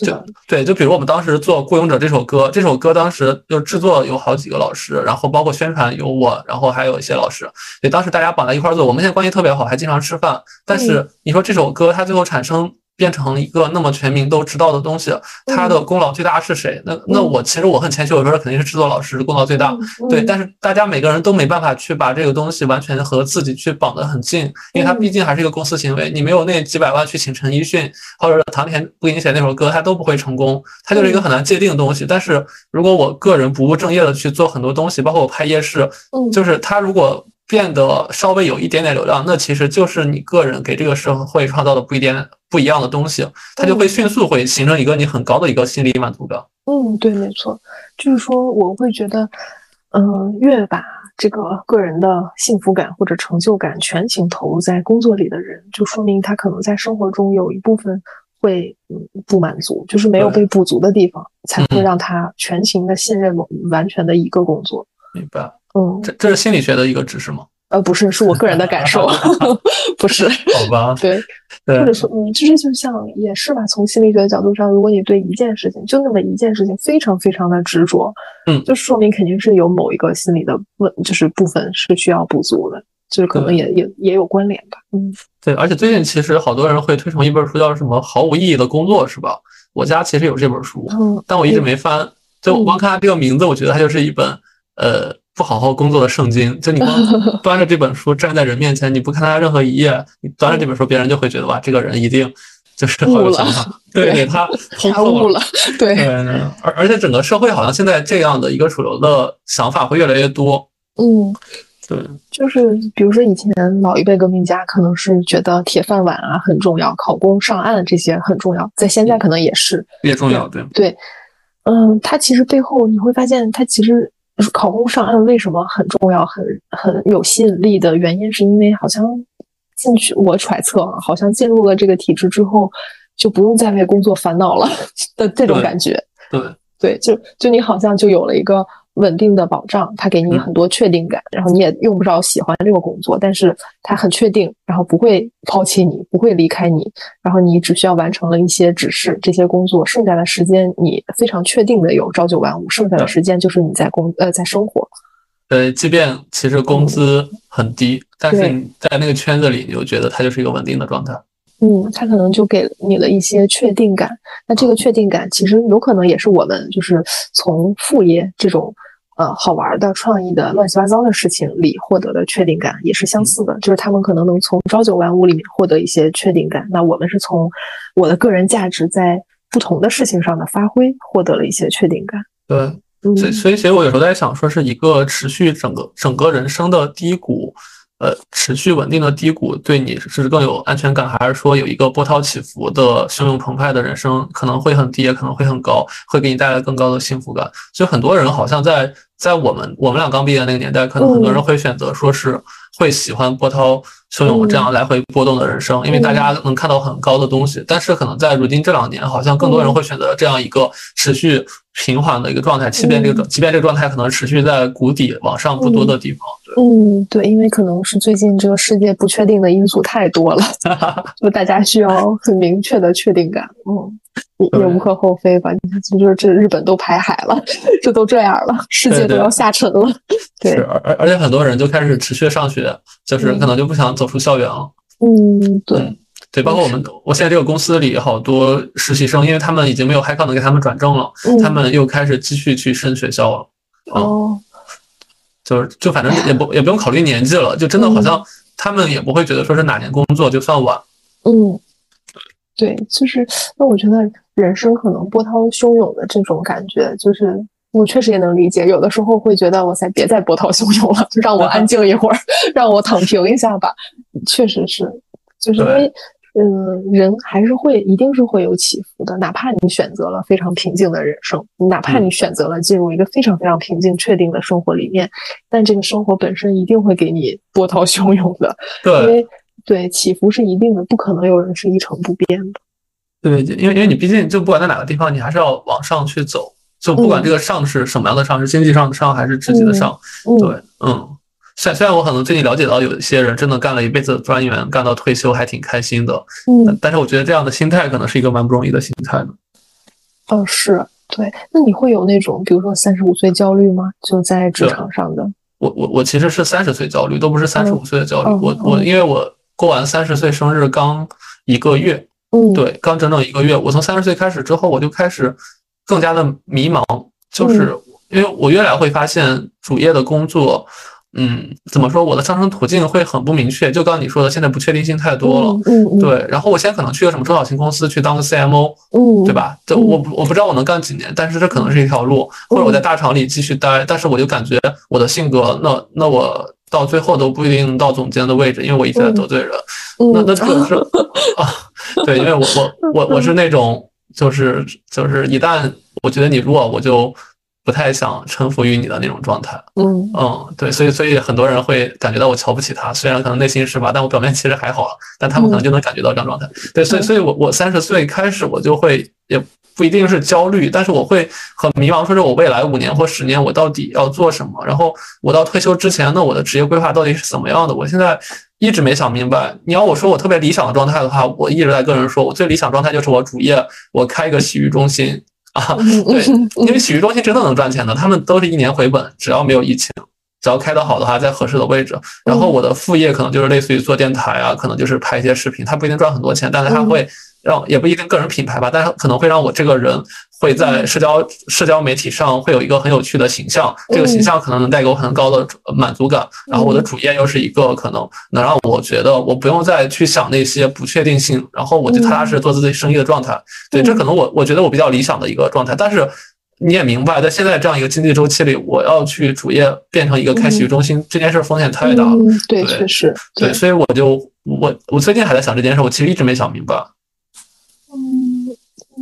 就 对，就比如我们当时做《雇佣者》这首歌，这首歌当时就制作有好几个老师，然后包括宣传有我，然后还有一些老师，对，当时大家绑在一块做，我们现在关系特别好，还经常吃饭。但是你说这首歌它最后产生。变成一个那么全民都知道的东西，它的功劳最大是谁？那那我其实我很谦虚，我说肯定是制作老师功劳最大。对，但是大家每个人都没办法去把这个东西完全和自己去绑得很近，因为它毕竟还是一个公司行为。你没有那几百万去请陈奕迅或者唐田不给你写那首歌，他都不会成功。它就是一个很难界定的东西。但是如果我个人不务正业的去做很多东西，包括我拍夜市，就是他如果。变得稍微有一点点流量，那其实就是你个人给这个社会创造的不一点不一样的东西，它就会迅速会形成一个你很高的一个心理满足感。嗯，对，没错，就是说我会觉得，嗯，越把这个个人的幸福感或者成就感全情投入在工作里的人，就说明他可能在生活中有一部分会嗯不满足，就是没有被补足的地方，才会让他全情的信任完全的一个工作。明白。嗯，这这是心理学的一个知识吗？呃，不是，是我个人的感受，不是。好吧。对，或者说，嗯，其实就像也是吧。从心理学的角度上，如果你对一件事情就那么一件事情非常非常的执着，嗯，就说明肯定是有某一个心理的问，就是部分是需要补足的，就是可能也也也有关联吧。嗯，对。而且最近其实好多人会推崇一本书，叫什么《毫无意义的工作》，是吧？我家其实有这本书，嗯，但我一直没翻。就光看它这个名字，我觉得它就是一本，呃。不好好工作的圣经，就你光 端着这本书站在人面前，你不看他任何一页，你端着这本书，别人就会觉得哇，这个人一定就是好有想法。对，给他通透了。对，而而且整个社会好像现在这样的一个主流的想法会越来越多。嗯，对，就是比如说以前老一辈革命家可能是觉得铁饭碗啊很重要，考公上岸这些很重要，在现在可能也是也重要。对对，嗯，他其实背后你会发现，他其实。就是考公上岸为什么很重要、很很有吸引力的原因，是因为好像进去，我揣测啊，好像进入了这个体制之后，就不用再为工作烦恼了 的这种感觉。对对，就就你好像就有了一个。稳定的保障，它给你很多确定感，然后你也用不着喜欢这个工作，但是它很确定，然后不会抛弃你，不会离开你，然后你只需要完成了一些指示，这些工作剩下的时间你非常确定的有朝九晚五，剩下的时间就是你在工呃在生活。呃，即便其实工资很低，但是你在那个圈子里，你就觉得它就是一个稳定的状态。嗯，他可能就给你了一些确定感。那这个确定感其实有可能也是我们就是从副业这种呃好玩的、创意的、乱七八糟的事情里获得的确定感也是相似的。就是他们可能能从朝九晚五里面获得一些确定感。那我们是从我的个人价值在不同的事情上的发挥获得了一些确定感。对，所以所以其实我有时候在想，说是一个持续整个整个人生的低谷。呃，持续稳定的低谷对你是更有安全感，还是说有一个波涛起伏的汹涌澎湃的人生，可能会很低，也可能会很高，会给你带来更高的幸福感？所以很多人好像在在我们我们俩刚毕业那个年代，可能很多人会选择说是会喜欢波涛汹涌这样来回波动的人生，因为大家能看到很高的东西。但是可能在如今这两年，好像更多人会选择这样一个持续。平缓的一个状态，即便这个即便这个状态可能持续在谷底往上不多的地方，嗯，对，因为可能是最近这个世界不确定的因素太多了，就大家需要很明确的确定感，嗯，也无可厚非吧？你看，就是这日本都排海了，这都这样了，世界都要下沉了，对，而而且很多人就开始持续上学，就是可能就不想走出校园了，嗯，对。对，包括我们，我现在这个公司里好多实习生，因为他们已经没有 HiCon 能给他们转正了，他们又开始继续去升学校了。哦，就是就反正也不也不用考虑年纪了，就真的好像他们也不会觉得说是哪年工作就算晚。嗯，对，就是那我觉得人生可能波涛汹涌的这种感觉，就是我确实也能理解，有的时候会觉得哇塞，别再波涛汹涌了，就让我安静一会儿，让我躺平一下吧。确实是，就是因为。嗯，人还是会，一定是会有起伏的。哪怕你选择了非常平静的人生，哪怕你选择了进入一个非常非常平静、确定的生活里面，但这个生活本身一定会给你波涛汹涌的。对，因为对起伏是一定的，不可能有人是一成不变的。对，因为因为你毕竟就不管在哪个地方，你还是要往上去走。就不管这个上是什么样的上，是经济上的上还是职级的上。对，嗯。虽虽然我可能最近了解到有一些人真的干了一辈子专员，干到退休还挺开心的，嗯，但是我觉得这样的心态可能是一个蛮不容易的心态的。哦，是对。那你会有那种比如说三十五岁焦虑吗？就在职场上的？我我我其实是三十岁焦虑，都不是三十五岁的焦虑。我我因为我过完三十岁生日刚一个月，嗯，对，刚整整一个月。我从三十岁开始之后，我就开始更加的迷茫，就是因为我越来会发现主业的工作。嗯，怎么说？我的上升途径会很不明确。就刚刚你说的，现在不确定性太多了。嗯，对。然后我现在可能去个什么中小型公司去当个 CMO，嗯，对吧？这我我不知道我能干几年，但是这可能是一条路。或者我在大厂里继续待，但是我就感觉我的性格，那那我到最后都不一定到总监的位置，因为我一直在得罪人。那那可能是 啊，对，因为我我我我是那种，就是就是一旦我觉得你弱，我就。不太想臣服于你的那种状态，嗯嗯，对，所以所以很多人会感觉到我瞧不起他，虽然可能内心是吧，但我表面其实还好，但他们可能就能感觉到这样状态。对，所以所以我我三十岁开始我就会也不一定是焦虑，但是我会很迷茫，说是我未来五年或十年我到底要做什么，然后我到退休之前那我的职业规划到底是怎么样的？我现在一直没想明白。你要我说我特别理想的状态的话，我一直在跟人说我最理想状态就是我主业我开一个洗浴中心。啊，对，因为洗浴中心真的能赚钱的，他们都是一年回本，只要没有疫情，只要开得好的话，在合适的位置。然后我的副业可能就是类似于做电台啊，可能就是拍一些视频，它不一定赚很多钱，但是它会。让也不一定个人品牌吧，但是可能会让我这个人会在社交社交媒体上会有一个很有趣的形象，这个形象可能能带给我很高的满足感。然后我的主业又是一个可能能让我觉得我不用再去想那些不确定性，然后我就踏踏实实做自己生意的状态。对，这可能我我觉得我比较理想的一个状态。但是你也明白，在现在这样一个经济周期里，我要去主业变成一个开洗浴中心这件事风险太大了。对，确实，对，所以我就我我最近还在想这件事，我其实一直没想明白。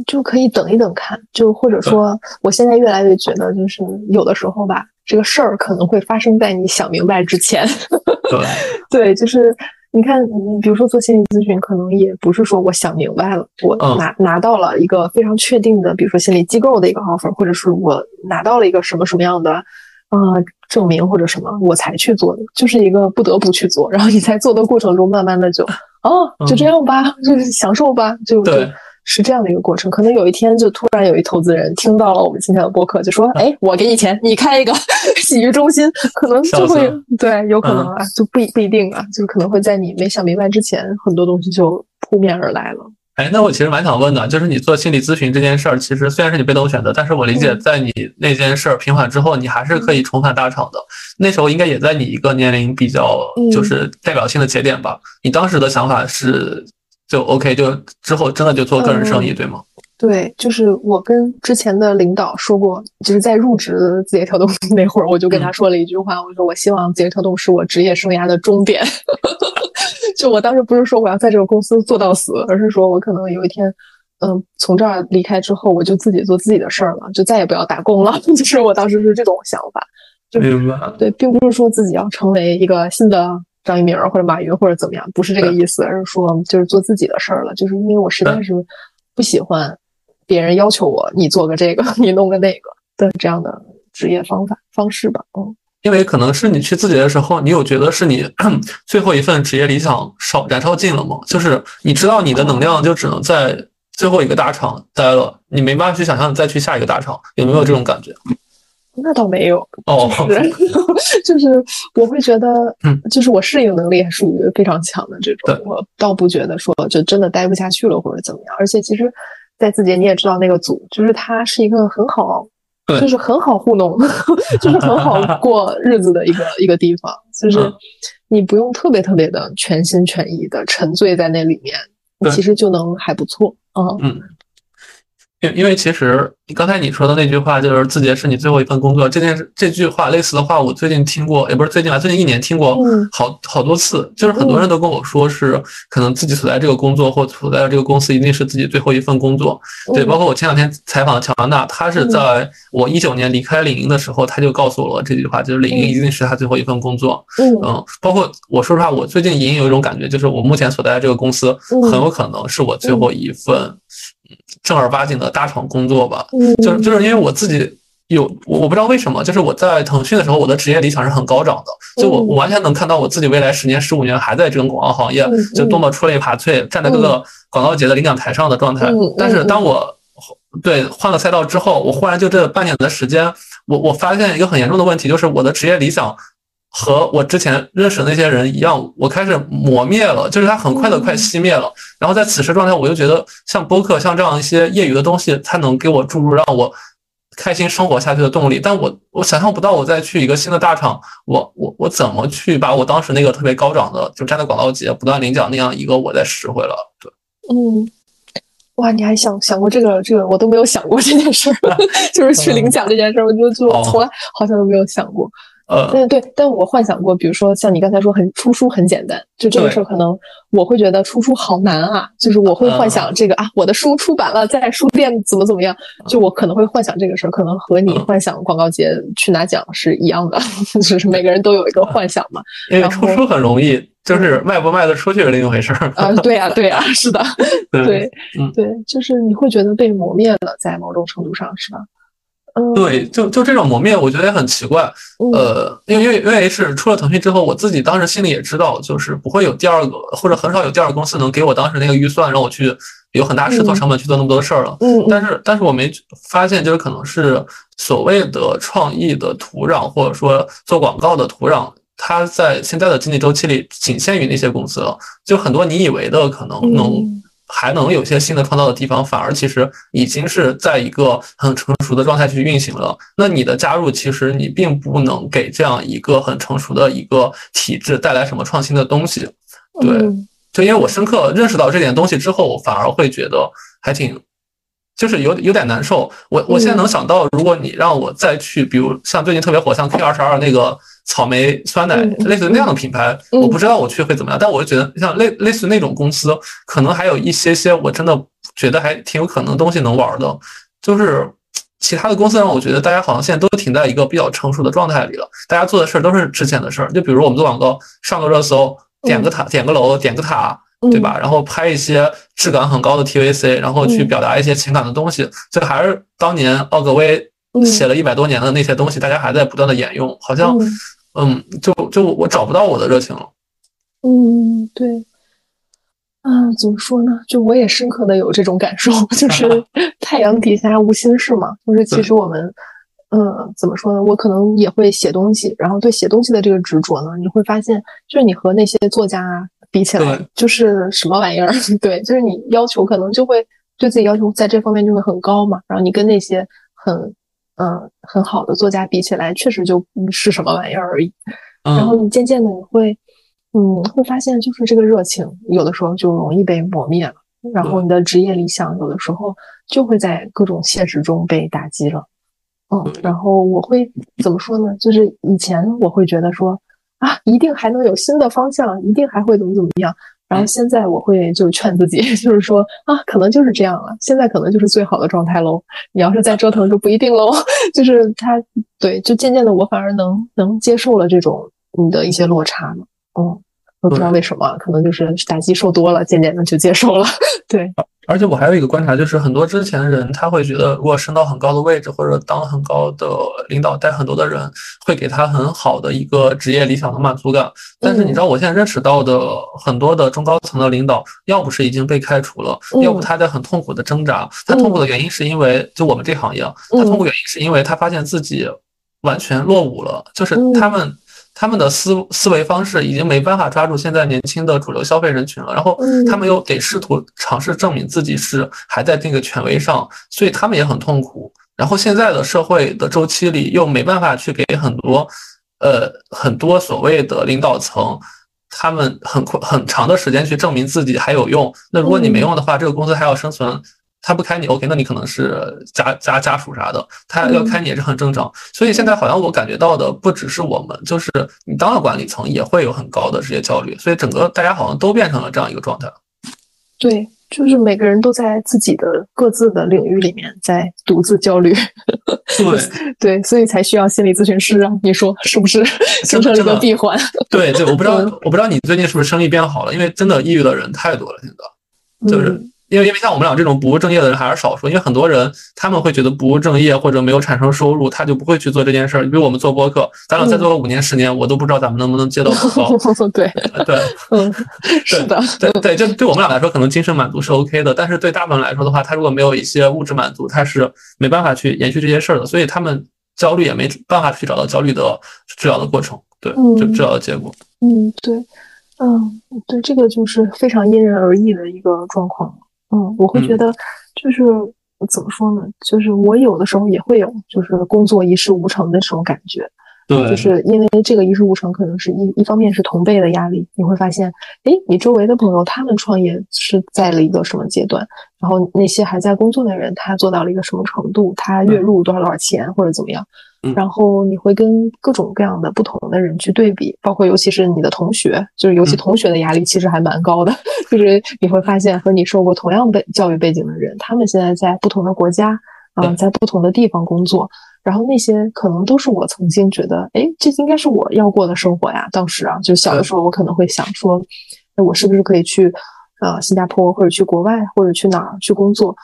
就可以等一等看，就或者说，我现在越来越觉得，就是有的时候吧，这个事儿可能会发生在你想明白之前。对，对，就是你看，你比如说做心理咨询，可能也不是说我想明白了，我拿拿到了一个非常确定的，比如说心理机构的一个 offer，或者是我拿到了一个什么什么样的呃证明或者什么，我才去做的，就是一个不得不去做。然后你在做的过程中，慢慢的就哦，就这样吧，就是享受吧，就就。是这样的一个过程，可能有一天就突然有一投资人听到了我们今天的播客，就说：“哎，我给你钱，你开一个 洗浴中心，可能就会对，有可能啊，就不不一定啊，就可能会在你没想明白之前，很多东西就扑面而来了。哎，那我其实蛮想问的，就是你做心理咨询这件事儿，其实虽然是你被动选择，但是我理解，在你那件事儿平缓之后，你还是可以重返大厂的。那时候应该也在你一个年龄比较就是代表性的节点吧？你当时的想法是就 OK，就之后真的就做个人生意，对吗？对，就是我跟之前的领导说过，就是在入职字节跳动那会儿，我就跟他说了一句话，我说我希望字节跳动是我职业生涯的终点。就我当时不是说我要在这个公司做到死，而是说我可能有一天，嗯，从这儿离开之后，我就自己做自己的事儿了，就再也不要打工了。就是我当时是这种想法。明白。对，并不是说自己要成为一个新的张一鸣或者马云或者怎么样，不是这个意思，而是说就是做自己的事儿了。就是因为我实在是不喜欢。别人要求我，你做个这个，你弄个那个的这样的职业方法方式吧，嗯，因为可能是你去自己的时候，你有觉得是你 最后一份职业理想烧燃烧尽了吗？就是你知道你的能量就只能在最后一个大厂待了，你没办法去想象你再去下一个大厂，有没有这种感觉？那倒没有哦，就是我会觉得，嗯，就是我适应能力还属于非常强的这种，我倒不觉得说就真的待不下去了或者怎么样，而且其实。在字节你也知道那个组，就是它是一个很好，就是很好糊弄，就是很好 过日子的一个一个地方，就是你不用特别特别的全心全意的沉醉在那里面，其实就能还不错啊。嗯。因因为其实刚才你说的那句话就是字节是你最后一份工作这件事，这句话类似的话我最近听过，也不是最近啊，最近一年听过好好多次，就是很多人都跟我说是可能自己所在这个工作或所在的这个公司一定是自己最后一份工作。对，包括我前两天采访的乔安娜，她是在我一九年离开领英的时候，她就告诉我了这句话，就是领英一定是她最后一份工作。嗯，包括我说实话，我最近隐隐有一种感觉，就是我目前所在的这个公司很有可能是我最后一份。正儿八经的大厂工作吧，就是就是因为我自己有，我不知道为什么，就是我在腾讯的时候，我的职业理想是很高涨的，就我我完全能看到我自己未来十年、十五年还在这种广告行业，就多么出类拔萃，站在各个广告节的领奖台上的状态。但是当我对换了赛道之后，我忽然就这半年的时间，我我发现一个很严重的问题，就是我的职业理想。和我之前认识的那些人一样，我开始磨灭了，就是它很快的快熄灭了。然后在此时状态，我就觉得像播客，像这样一些业余的东西，它能给我注入让我开心生活下去的动力。但我我想象不到，我再去一个新的大厂，我我我怎么去把我当时那个特别高涨的，就站在广告节不断领奖那样一个我再拾回了。对，嗯，哇，你还想想过这个这个，我都没有想过这件事儿，就是去领奖这件事儿，我就就从来好像都没有想过。呃，对对，但我幻想过，比如说像你刚才说，很出书很简单，就这个事儿，可能我会觉得出书好难啊。就是我会幻想这个啊，我的书出版了，在书店怎么怎么样，就我可能会幻想这个事儿，可能和你幻想广告节去拿奖是一样的，就是每个人都有一个幻想嘛。因为出书很容易，就是卖不卖得出去是另一回事儿啊。对呀，对呀，是的，对，对，就是你会觉得被磨灭了，在某种程度上是吧？对，就就这种磨灭，我觉得也很奇怪。呃，因为因为因为是出了腾讯之后，我自己当时心里也知道，就是不会有第二个，或者很少有第二个公司能给我当时那个预算，让我去有很大试错成本去做那么多的事儿了。嗯，但是但是我没发现，就是可能是所谓的创意的土壤，或者说做广告的土壤，它在现在的经济周期里仅限于那些公司了。就很多你以为的可能能。还能有些新的创造的地方，反而其实已经是在一个很成熟的状态去运行了。那你的加入，其实你并不能给这样一个很成熟的一个体制带来什么创新的东西。对，就因为我深刻认识到这点东西之后，我反而会觉得还挺，就是有有点难受。我我现在能想到，如果你让我再去，比如像最近特别火，像 K 二十二那个。草莓酸奶类似那样的品牌，我不知道我去会怎么样，但我就觉得像类类似那种公司，可能还有一些些我真的觉得还挺有可能东西能玩的。就是其他的公司让我觉得大家好像现在都停在一个比较成熟的状态里了，大家做的事儿都是之前的事儿。就比如我们做广告，上个热搜，点个塔，点个楼，点个塔，对吧？然后拍一些质感很高的 TVC，然后去表达一些情感的东西，这还是当年奥格威写了一百多年的那些东西，大家还在不断的沿用，好像。嗯，就就我找不到我的热情了。嗯，对。啊，怎么说呢？就我也深刻的有这种感受，就是 太阳底下无心事嘛。就是其实我们，嗯，怎么说呢？我可能也会写东西，然后对写东西的这个执着呢，你会发现，就是你和那些作家比起来，就是什么玩意儿？对，就是你要求可能就会对自己要求在这方面就会很高嘛。然后你跟那些很嗯很好的作家比起来，确实就不是什么玩意儿而已。然后你渐渐的你会嗯会发现，就是这个热情有的时候就容易被磨灭了。然后你的职业理想有的时候就会在各种现实中被打击了。嗯，然后我会怎么说呢？就是以前我会觉得说啊，一定还能有新的方向，一定还会怎么怎么样。然后现在我会就劝自己，就是说啊，可能就是这样了，现在可能就是最好的状态喽。你要是再折腾就不一定喽。就是他对，就渐渐的我反而能能接受了这种你的一些落差了。嗯。我不知道为什么，可能就是打击受多了，渐渐的就接受了。对，而且我还有一个观察，就是很多之前的人他会觉得，如果升到很高的位置或者当很高的领导，带很多的人，会给他很好的一个职业理想的满足感。但是你知道，我现在认识到的很多的中高层的领导，要不是已经被开除了，要不他在很痛苦的挣扎。他痛苦的原因是因为，就我们这行业，他痛苦原因是因为他发现自己完全落伍了，就是他们。他们的思思维方式已经没办法抓住现在年轻的主流消费人群了，然后他们又得试图尝试证明自己是还在这个权威上，所以他们也很痛苦。然后现在的社会的周期里又没办法去给很多，呃，很多所谓的领导层，他们很很长的时间去证明自己还有用。那如果你没用的话，这个公司还要生存。他不开你，OK，那你可能是家家家属啥的，他要开你也是很正常。所以现在好像我感觉到的不只是我们，就是你当了管理层也会有很高的职业焦虑。所以整个大家好像都变成了这样一个状态。对，就是每个人都在自己的各自的领域里面在独自焦虑。对 对，所以才需要心理咨询师啊！你说是不是 形成了一个闭环？对对，我不知道我不知道你最近是不是生意变好了，因为真的抑郁的人太多了，现在就是。因为因为像我们俩这种不务正业的人还是少数，因为很多人他们会觉得不务正业或者没有产生收入，他就不会去做这件事儿。比如我们做播客，咱俩再做个五年十年，我都不知道咱们能不能接到广告。对对，嗯，是的，对对，就对我们俩来说，可能精神满足是 OK 的，但是对大部分人来说的话，他如果没有一些物质满足，他是没办法去延续这些事儿的，所以他们焦虑也没办法去找到焦虑的治疗的过程，对，就治疗的结果。嗯，对，嗯，对，这个就是非常因人而异的一个状况。嗯，我会觉得，就是怎么说呢？就是我有的时候也会有，就是工作一事无成的这种感觉。对，就是因为这个一事无成，可能是一一方面是同辈的压力，你会发现，哎，你周围的朋友他们创业是在了一个什么阶段，然后那些还在工作的人，他做到了一个什么程度，他月入多少多少钱或者怎么样。然后你会跟各种各样的不同的人去对比，包括尤其是你的同学，就是尤其同学的压力其实还蛮高的。就是你会发现和你受过同样背教育背景的人，他们现在在不同的国家，啊，在不同的地方工作，然后那些可能都是我曾经觉得，哎，这应该是我要过的生活呀。当时啊，就小的时候我可能会想说，那我是不是可以去，呃，新加坡或者去国外或者去哪儿去工作？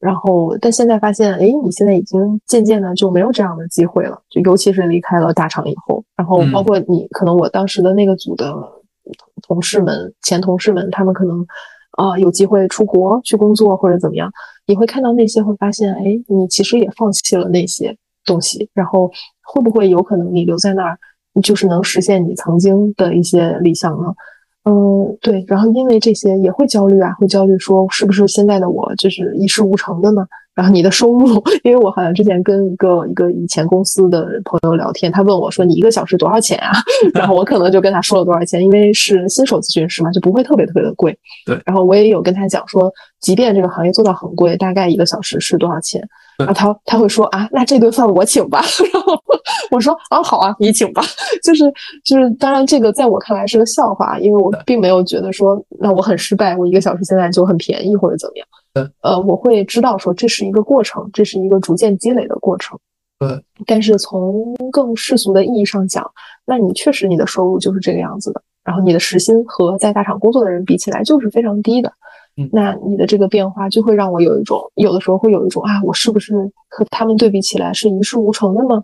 然后，但现在发现，哎，你现在已经渐渐的就没有这样的机会了，就尤其是离开了大厂以后，然后包括你，可能我当时的那个组的同事们、前同事们，他们可能啊有机会出国去工作或者怎么样，你会看到那些，会发现，哎，你其实也放弃了那些东西，然后会不会有可能你留在那儿，就是能实现你曾经的一些理想呢？嗯，对，然后因为这些也会焦虑啊，会焦虑说是不是现在的我就是一事无成的呢？然后你的收入，因为我好像之前跟一个一个以前公司的朋友聊天，他问我说你一个小时多少钱啊？然后我可能就跟他说了多少钱，因为是新手咨询师嘛，就不会特别特别的贵。对，然后我也有跟他讲说，即便这个行业做到很贵，大概一个小时是多少钱？然后他他会说啊，那这顿饭我请吧。然后我说啊，好啊，你请吧。就 是就是，当然这个在我看来是个笑话，因为我并没有觉得说那我很失败，我一个小时现在就很便宜或者怎么样。呃，我会知道说这是一个过程，这是一个逐渐积累的过程。对，但是从更世俗的意义上讲，那你确实你的收入就是这个样子的，然后你的时薪和在大厂工作的人比起来就是非常低的。那你的这个变化就会让我有一种，有的时候会有一种啊，我是不是和他们对比起来是一事无成的呢？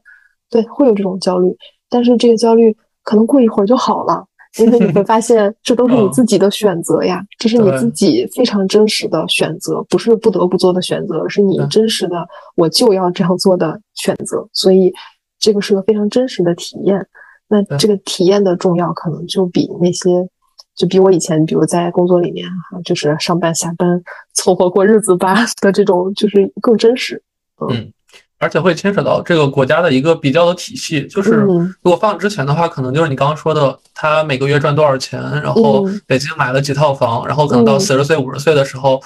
对，会有这种焦虑。但是这个焦虑可能过一会儿就好了，因为你会 发现这都是你自己的选择呀，这是你自己非常真实的选择，不是不得不做的选择，而是你真实的我就要这样做的选择。所以这个是个非常真实的体验。那这个体验的重要，可能就比那些。就比我以前，比如在工作里面哈，就是上班下班凑合过日子吧 的这种，就是更真实。嗯。而且会牵扯到这个国家的一个比较的体系，就是如果放之前的话，可能就是你刚刚说的，他每个月赚多少钱，然后北京买了几套房，然后可能到四十岁、五十岁的时候，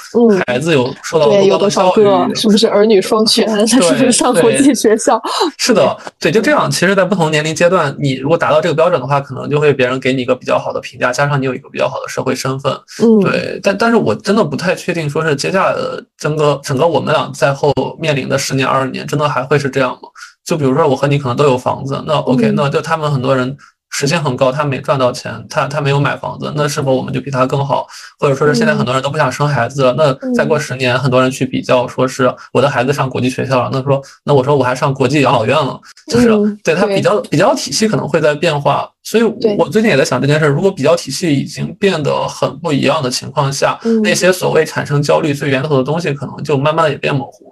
孩子有受到多多少个，是不是儿女双全，是不是上国际学校？是的，对，就这样。其实，在不同年龄阶段，你如果达到这个标准的话，可能就会别人给你一个比较好的评价，加上你有一个比较好的社会身份。嗯，对。但但是我真的不太确定，说是接下来的整个整个我们俩在后面临的十年、二十年，真的还会是这样吗。就比如说，我和你可能都有房子，那 OK，那就他们很多人时薪很高，他没赚到钱，他他没有买房子，那是否我们就比他更好？或者说是现在很多人都不想生孩子了，那再过十年，很多人去比较，说是我的孩子上国际学校了，那说那我说我还上国际养老院了，就是对他比较比较体系可能会在变化，所以我最近也在想这件事，如果比较体系已经变得很不一样的情况下，那些所谓产生焦虑最源头的东西，可能就慢慢的也变模糊。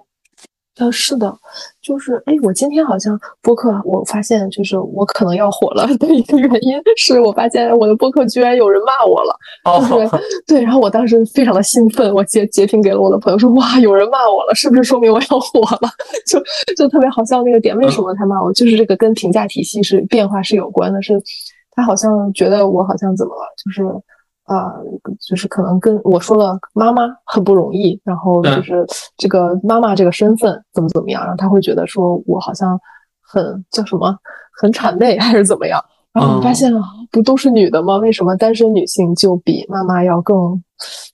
呃，是的，就是哎，我今天好像播客，我发现就是我可能要火了的一个原因，是我发现我的播客居然有人骂我了，就是 对，然后我当时非常的兴奋，我截截屏给了我的朋友说，哇，有人骂我了，是不是说明我要火了？就就特别好笑那个点，为什么他骂我？就是这个跟评价体系是变化是有关的，是他好像觉得我好像怎么了，就是。啊，就是可能跟我说了妈妈很不容易，然后就是这个妈妈这个身份怎么怎么样，然后他会觉得说我好像很叫什么很谄媚还是怎么样，然后发现不都是女的吗？为什么单身女性就比妈妈要更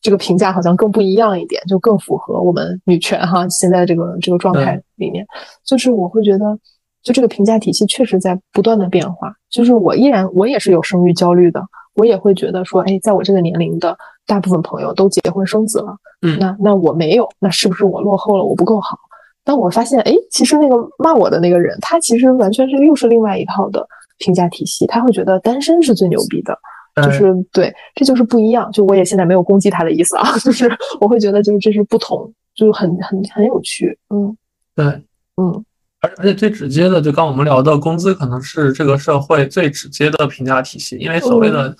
这个评价好像更不一样一点，就更符合我们女权哈？现在这个这个状态里面，就是我会觉得，就这个评价体系确实在不断的变化，就是我依然我也是有生育焦虑的。我也会觉得说，哎，在我这个年龄的大部分朋友都结婚生子了，嗯，那那我没有，那是不是我落后了？我不够好？但我发现，哎，其实那个骂我的那个人，他其实完全是又是另外一套的评价体系，他会觉得单身是最牛逼的，就是对，这就是不一样。就我也现在没有攻击他的意思啊，就是我会觉得就是这是不同，就是很很很有趣，嗯，对，嗯。而而且最直接的，就刚我们聊的工资，可能是这个社会最直接的评价体系。因为所谓的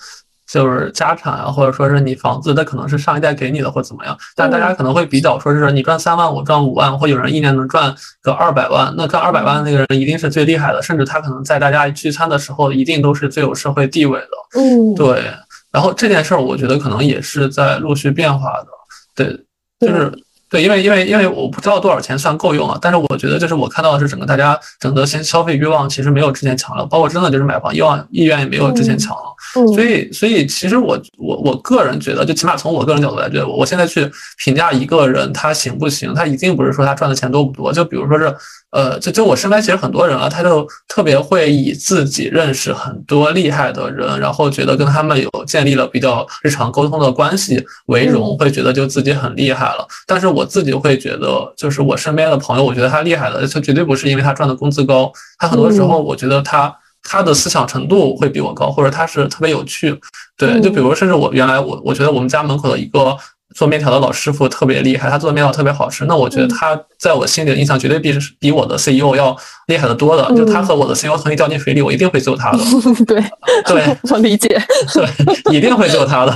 就是家产啊，或者说是你房子，那可能是上一代给你的，或怎么样。但大家可能会比较，说是你赚三万，我赚五万，或有人一年能赚个二百万，那赚二百万的那个人一定是最厉害的，甚至他可能在大家聚餐的时候，一定都是最有社会地位的。嗯，对。然后这件事儿，我觉得可能也是在陆续变化的。对，就是。对，因为因为因为我不知道多少钱算够用啊，但是我觉得就是我看到的是整个大家整个先消费欲望其实没有之前强了，包括真的就是买房欲望意愿也没有之前强了，所以所以其实我我我个人觉得，就起码从我个人角度来觉得，我现在去评价一个人他行不行，他一定不是说他赚的钱多不多，就比如说是。呃，就就我身边其实很多人啊，他就特别会以自己认识很多厉害的人，然后觉得跟他们有建立了比较日常沟通的关系为荣，会觉得就自己很厉害了。但是我自己会觉得，就是我身边的朋友，我觉得他厉害的，他绝对不是因为他赚的工资高，他很多时候我觉得他他的思想程度会比我高，或者他是特别有趣。对，就比如甚至我原来我我觉得我们家门口的一个。做面条的老师傅特别厉害，他做的面条特别好吃。那我觉得他在我心里的印象绝对比比我的 CEO 要厉害的多的。就他和我的 CEO 同一掉进水里，我一定会救他的。对对，我理解。对，一定会救他的。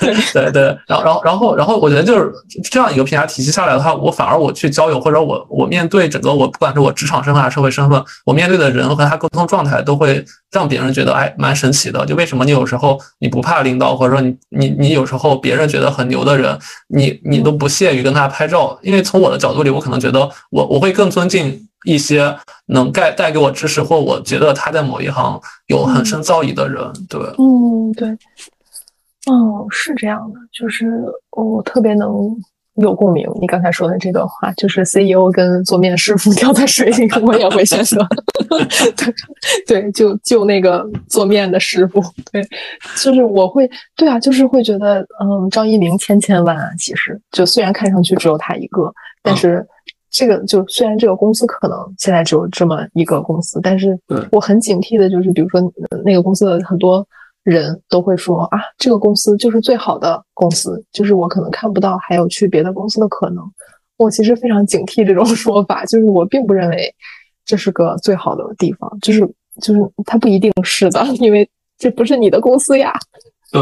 对对，然后然后然后然后，我觉得就是这样一个评价体系下来的话，我反而我去交友或者我我面对整个我不管是我职场身份还是社会身份，我面对的人和他沟通状态都会让别人觉得哎蛮神奇的。就为什么你有时候你不怕领导，或者说你你你有时候别人觉得很牛的人。你你都不屑于跟他拍照，因为从我的角度里，我可能觉得我我会更尊敬一些能带带给我知识，或我觉得他在某一行有很深造诣的人。对，嗯，对，哦，是这样的，就是我特别能。有共鸣，你刚才说的这段话，就是 CEO 跟做面师傅 掉在水里，我也会选择。对对，就就那个做面的师傅，对，就是我会，对啊，就是会觉得，嗯，张一鸣千千万啊，其实就虽然看上去只有他一个，但是这个就虽然这个公司可能现在只有这么一个公司，但是我很警惕的，就是比如说那个公司的很多。人都会说啊，这个公司就是最好的公司，就是我可能看不到还有去别的公司的可能。我其实非常警惕这种 说法，就是我并不认为这是个最好的地方，就是就是它不一定是的，因为这不是你的公司呀。对，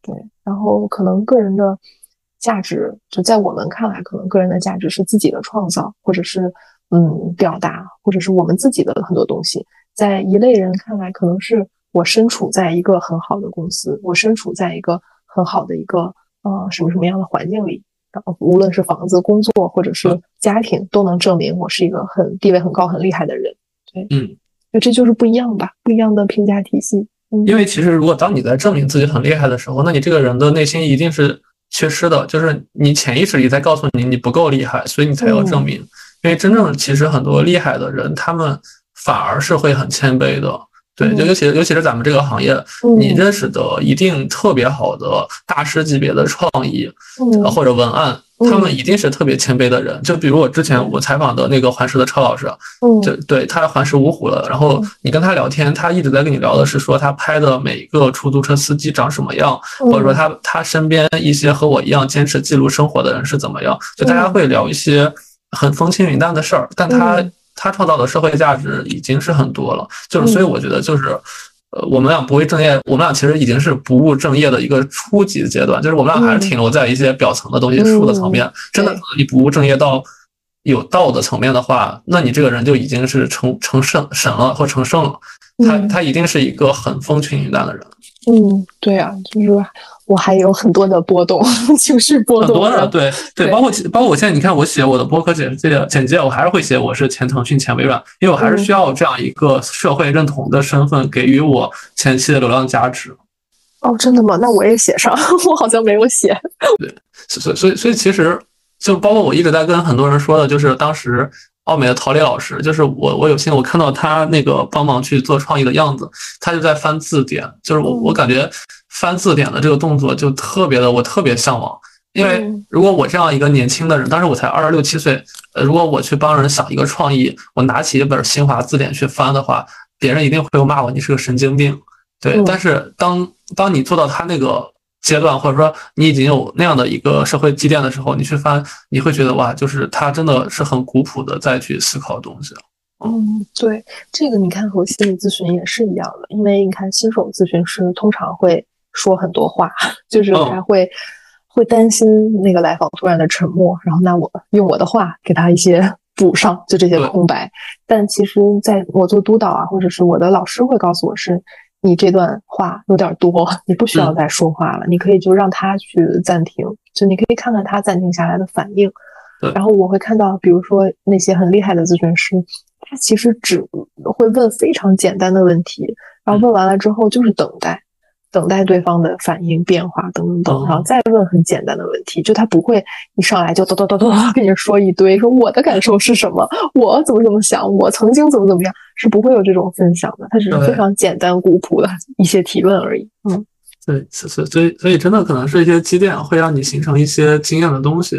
对，然后可能个人的价值，就在我们看来，可能个人的价值是自己的创造，或者是嗯表达，或者是我们自己的很多东西。在一类人看来，可能是我身处在一个很好的公司，我身处在一个很好的一个呃什么什么样的环境里，然后无论是房子、工作或者是家庭，都能证明我是一个很地位很高、很厉害的人。对，嗯，那这就是不一样吧，不一样的评价体系。因为其实，如果当你在证明自己很厉害的时候，那你这个人的内心一定是缺失的，就是你潜意识里在告诉你你不够厉害，所以你才要证明。因为真正其实很多厉害的人，他们反而是会很谦卑的。对，就尤其尤其是咱们这个行业，你认识的一定特别好的大师级别的创意，或者文案，他们一定是特别谦卑的人。就比如我之前我采访的那个环石的超老师，就对他环石芜湖了。然后你跟他聊天，他一直在跟你聊的是说他拍的每一个出租车司机长什么样，或者说他他身边一些和我一样坚持记录生活的人是怎么样。就大家会聊一些很风轻云淡的事儿，但他。他创造的社会价值已经是很多了，就是所以我觉得就是，呃，我们俩不务正业，我们俩其实已经是不务正业的一个初级阶段，就是我们俩还是停留在一些表层的东西、术的层面。真的，你不务正业到有道的层面的话，那你这个人就已经是成成圣神了或成圣了。他他一定是一个很风轻云淡的人。嗯，对啊，就是我还有很多的波动，情绪波动。很多的，对对，包括包括我现在，你看我写我的博客简介简介，我还是会写我是前腾讯前微软，因为我还是需要这样一个社会认同的身份给予我前期的流量价值。哦，真的吗？那我也写上，我好像没有写。对，所以所以所以其实就包括我一直在跟很多人说的，就是当时。奥美的陶磊老师，就是我，我有幸我看到他那个帮忙去做创意的样子，他就在翻字典，就是我我感觉翻字典的这个动作就特别的，我特别向往。因为如果我这样一个年轻的人，当时我才二十六七岁，呃，如果我去帮人想一个创意，我拿起一本新华字典去翻的话，别人一定会骂我你是个神经病。对，但是当当你做到他那个。阶段，或者说你已经有那样的一个社会积淀的时候，你去翻，你会觉得哇，就是他真的是很古朴的再去思考东西。嗯，对，这个你看和心理咨询也是一样的，因为你看新手咨询师通常会说很多话，就是他会会担心那个来访突然的沉默，然后那我用我的话给他一些 补上，就这些空白。但其实在我做督导啊，或者是我的老师会告诉我是。你这段话有点多，你不需要再说话了，你可以就让他去暂停，就你可以看看他暂停下来的反应。然后我会看到，比如说那些很厉害的咨询师，他其实只会问非常简单的问题，然后问完了之后就是等待。等待对方的反应变化等等等，然后再问很简单的问题，就他不会一上来就叨叨叨叨跟你说一堆，说我的感受是什么，我怎么怎么想，我曾经怎么怎么样，是不会有这种分享的，他只是非常简单古朴的一些提问而已。嗯，对，所以所以所以真的可能是一些积淀会让你形成一些经验的东西，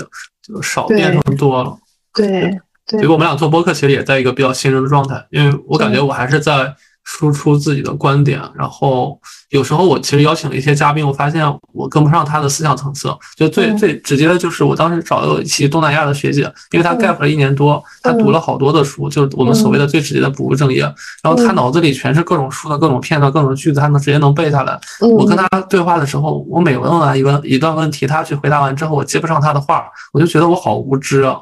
就少变成多了。对，所以我们俩做播客其实也在一个比较新人的状态，因为我感觉我还是在输出自己的观点，然后。有时候我其实邀请了一些嘉宾，我发现我跟不上他的思想层次。就最最直接的就是，我当时找了一期东南亚的学姐，因为她 gap 了一年多，她读了好多的书，就是我们所谓的最直接的不务正业。然后她脑子里全是各种书的各种片段、各种句子，她能直接能背下来。我跟她对话的时候，我每问完一个一段问题，她去回答完之后，我接不上她的话，我就觉得我好无知啊。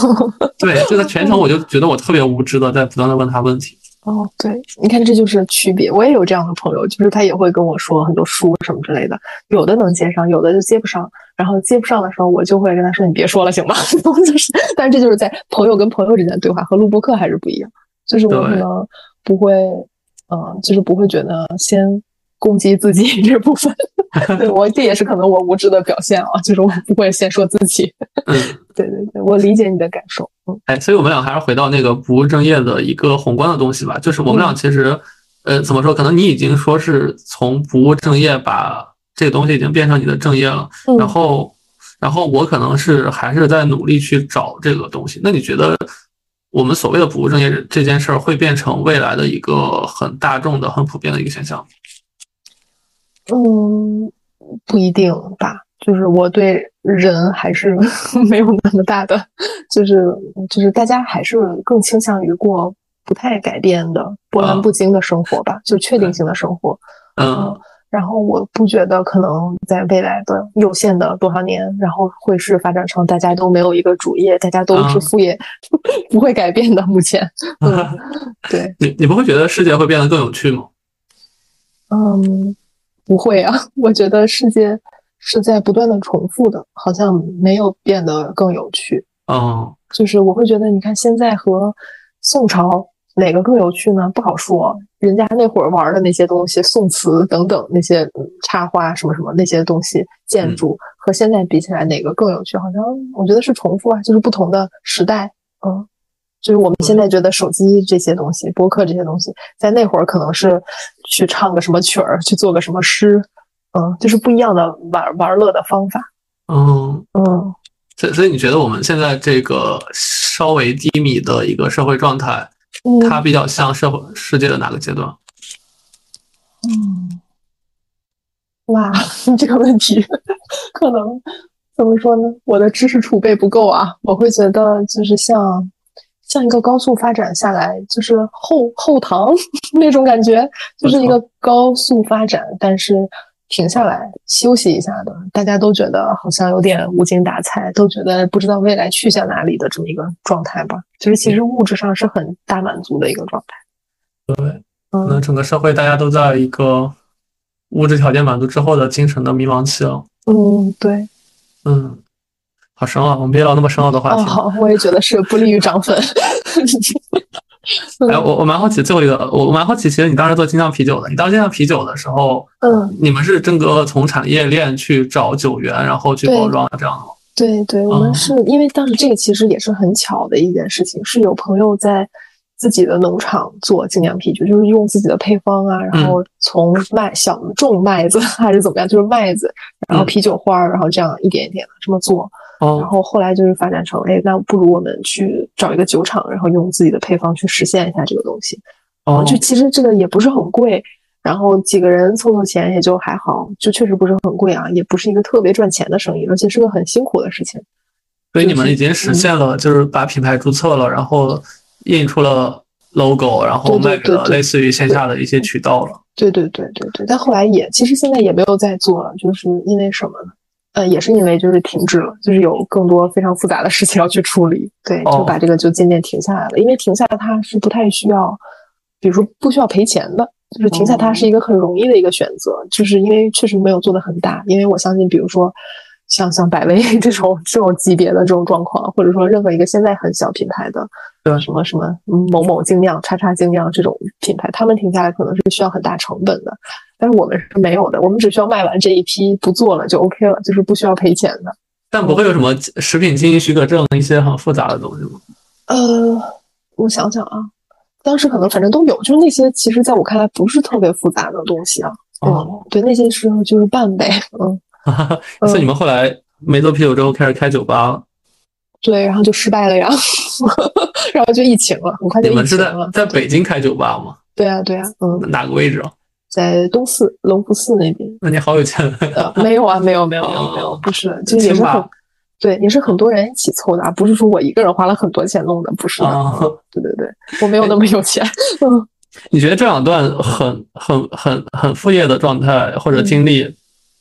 对，就在全程我就觉得我特别无知的在不断的问她问题。哦，对，你看这就是区别。我也有这样的朋友，就是他也会跟我说很多书什么之类的，有的能接上，有的就接不上。然后接不上的时候，我就会跟他说：“你别说了，行吗？” 就是，但是这就是在朋友跟朋友之间的对话，和录播课还是不一样。就是我可能不会，嗯，就是不会觉得先攻击自己 这部分。对我这也是可能我无知的表现啊，就是我不会先说自己。嗯，对对对，我理解你的感受。哎，所以我们俩还是回到那个不务正业的一个宏观的东西吧。就是我们俩其实，呃，怎么说？可能你已经说是从不务正业把这个东西已经变成你的正业了。然后，然后我可能是还是在努力去找这个东西。那你觉得我们所谓的不务正业这件事儿会变成未来的一个很大众的、很普遍的一个现象？嗯，不一定吧。就是我对人还是 没有那么大的，就是就是大家还是更倾向于过不太改变的波澜不惊的生活吧，就确定性的生活。嗯，然后我不觉得可能在未来的有限的多少年，然后会是发展成大家都没有一个主业，大家都是副业，不会改变的。目前，嗯 对，你你不会觉得世界会变得更有趣吗？嗯，不会啊，我觉得世界是在不断的重复的，好像没有变得更有趣。哦，就是我会觉得，你看现在和宋朝。哪个更有趣呢？不好说。人家那会儿玩的那些东西，宋词等等那些插花什么什么那些东西，建筑和现在比起来，哪个更有趣？好像我觉得是重复啊，就是不同的时代。嗯，就是我们现在觉得手机这些东西、播客这些东西，在那会儿可能是去唱个什么曲儿，去做个什么诗。嗯，就是不一样的玩玩乐的方法。嗯嗯，所以所以你觉得我们现在这个稍微低迷的一个社会状态？它比较像社会世界的哪个阶段？嗯，哇，这个问题可能怎么说呢？我的知识储备不够啊。我会觉得就是像像一个高速发展下来，就是后后堂 那种感觉，就是一个高速发展，但是。停下来休息一下的，大家都觉得好像有点无精打采，都觉得不知道未来去向哪里的这么一个状态吧。就是其实物质上是很大满足的一个状态。对，可能整个社会大家都在一个物质条件满足之后的精神的迷茫期了。嗯，对，嗯，好深奥，我们别聊那么深奥的话题。好，我也觉得是不利于涨粉。哎，我我蛮好奇最后一个，我我蛮好奇，其实你当时做精酿啤酒的，你当精酿啤酒的时候，嗯，你们是真个从产业链去找酒源，然后去包装这样的吗？对对，我们是因为当时这个其实也是很巧的一件事情，是有朋友在自己的农场做精酿啤酒，就是用自己的配方啊，然后从麦小种麦子还是怎么样，就是麦子，然后啤酒花，然后这样一点一点的这么做。然后后来就是发展成，哎，那不如我们去找一个酒厂，然后用自己的配方去实现一下这个东西。哦，就其实这个也不是很贵，然后几个人凑凑钱也就还好，就确实不是很贵啊，也不是一个特别赚钱的生意，而且是个很辛苦的事情。所以你们已经实现了，就是把品牌注册了，然后印出了 logo，然后卖给了类似于线下的一些渠道了。对对对对对，但后来也其实现在也没有再做了，就是因为什么呢？呃，也是因为就是停滞了，就是有更多非常复杂的事情要去处理，对，就把这个就渐渐停下来了。因为停下它是不太需要，比如说不需要赔钱的，就是停下它是一个很容易的一个选择，就是因为确实没有做的很大。因为我相信，比如说像像百威这种这种级别的这种状况，或者说任何一个现在很小品牌的，对什么什么某某精酿、叉叉精酿这种品牌，他们停下来可能是需要很大成本的。但是我们是没有的，我们只需要卖完这一批不做了就 OK 了，就是不需要赔钱的。但不会有什么食品经营许可证一些很复杂的东西吗？呃，我想想啊，当时可能反正都有，就是那些其实在我看来不是特别复杂的东西啊。哦，对，那些时候就是办呗。嗯，所以你们后来没做啤酒之后开始开酒吧了？对，然后就失败了呀，然后就疫情了，很快就疫情了。你们是在在北京开酒吧吗？对啊，对啊，嗯，哪个位置啊？在东四龙福寺那边，那你好有钱啊！没有啊，没有，没有，没有，没有，不是，就也是很，对，也是很多人一起凑的啊，不是说我一个人花了很多钱弄的，不是的，对对对，我没有那么有钱。嗯，你觉得这两段很很很很副业的状态或者经历，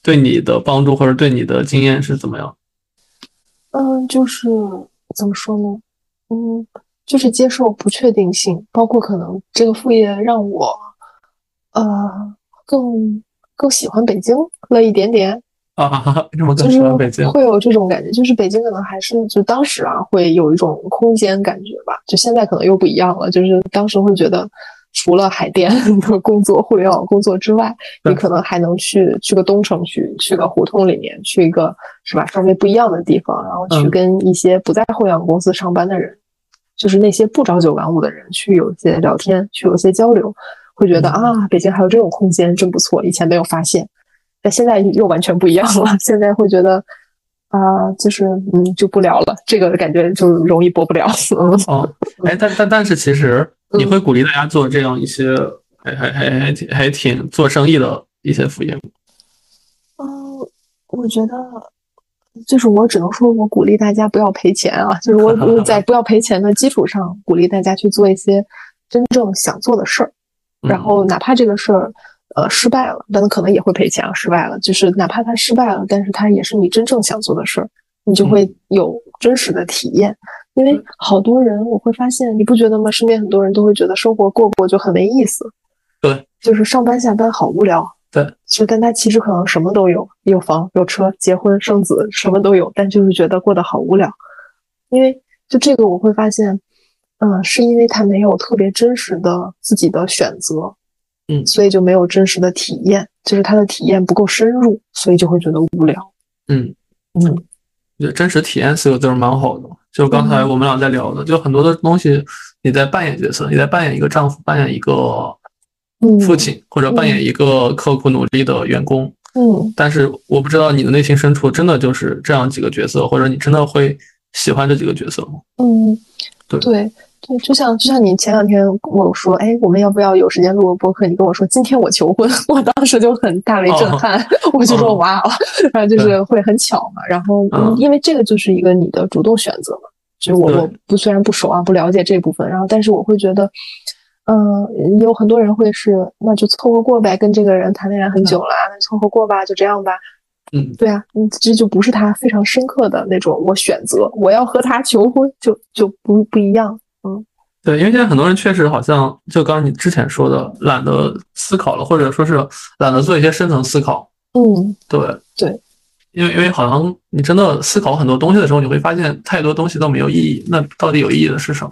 对你的帮助或者对你的经验是怎么样？嗯，就是怎么说呢？嗯，就是接受不确定性，包括可能这个副业让我。呃，更更喜欢北京了一点点啊，为什么更喜欢北京？会有这种感觉，就是北京可能还是就当时啊，会有一种空间感觉吧。就现在可能又不一样了，就是当时会觉得，除了海淀的工作、互联网工作之外，你可能还能去去个东城区，去个胡同里面，去一个是吧稍微不一样的地方，然后去跟一些不在互联网公司上班的人，就是那些不朝九晚五的人，去有一些聊天，去有一些交流。会觉得啊，北京还有这种空间，真不错。以前没有发现，但现在又完全不一样了。现在会觉得啊，就是嗯，就不聊了。这个感觉就容易播不了。哦，哎，但但但是，其实你会鼓励大家做这样一些还还还还挺还挺做生意的一些副业吗？嗯，我觉得就是我只能说我鼓励大家不要赔钱啊，就是我 我在不要赔钱的基础上，鼓励大家去做一些真正想做的事儿。然后哪怕这个事儿，呃失败了，但他可能也会赔钱啊。失败了，就是哪怕他失败了，但是他也是你真正想做的事儿，你就会有真实的体验。因为好多人，我会发现，你不觉得吗？身边很多人都会觉得生活过过就很没意思。对，就是上班下班好无聊。对，就但他其实可能什么都有，有房有车，结婚生子什么都有，但就是觉得过得好无聊。因为就这个，我会发现，嗯，是因为他没有特别真实的自己的选择，嗯，所以就没有真实的体验，就是他的体验不够深入，所以就会觉得无聊。嗯嗯，我觉得真实体验四个字蛮好的。就刚才我们俩在聊的，就很多的东西，你在扮演角色，你在扮演一个丈夫，扮演一个父亲，或者扮演一个刻苦努力的员工。嗯，但是我不知道你的内心深处真的就是这样几个角色，或者你真的会喜欢这几个角色吗？嗯，对对对，就像就像你前两天跟我说，哎，我们要不要有时间录个播客？你跟我说今天我求婚，我当时就很大为震撼，我就说哇，然后就是会很巧嘛。然后因为这个就是一个你的主动选择嘛，就是我我不虽然不熟啊，不了解这部分，然后但是我会觉得。嗯，有很多人会是，那就凑合过呗，跟这个人谈恋爱很久了，那凑合过吧，就这样吧。嗯，对啊，嗯，这就不是他非常深刻的那种，我选择我要和他求婚，就就不不一样。嗯，对，因为现在很多人确实好像就刚刚你之前说的，懒得思考了，或者说是懒得做一些深层思考。嗯，对对，因为因为好像你真的思考很多东西的时候，你会发现太多东西都没有意义。那到底有意义的是什么？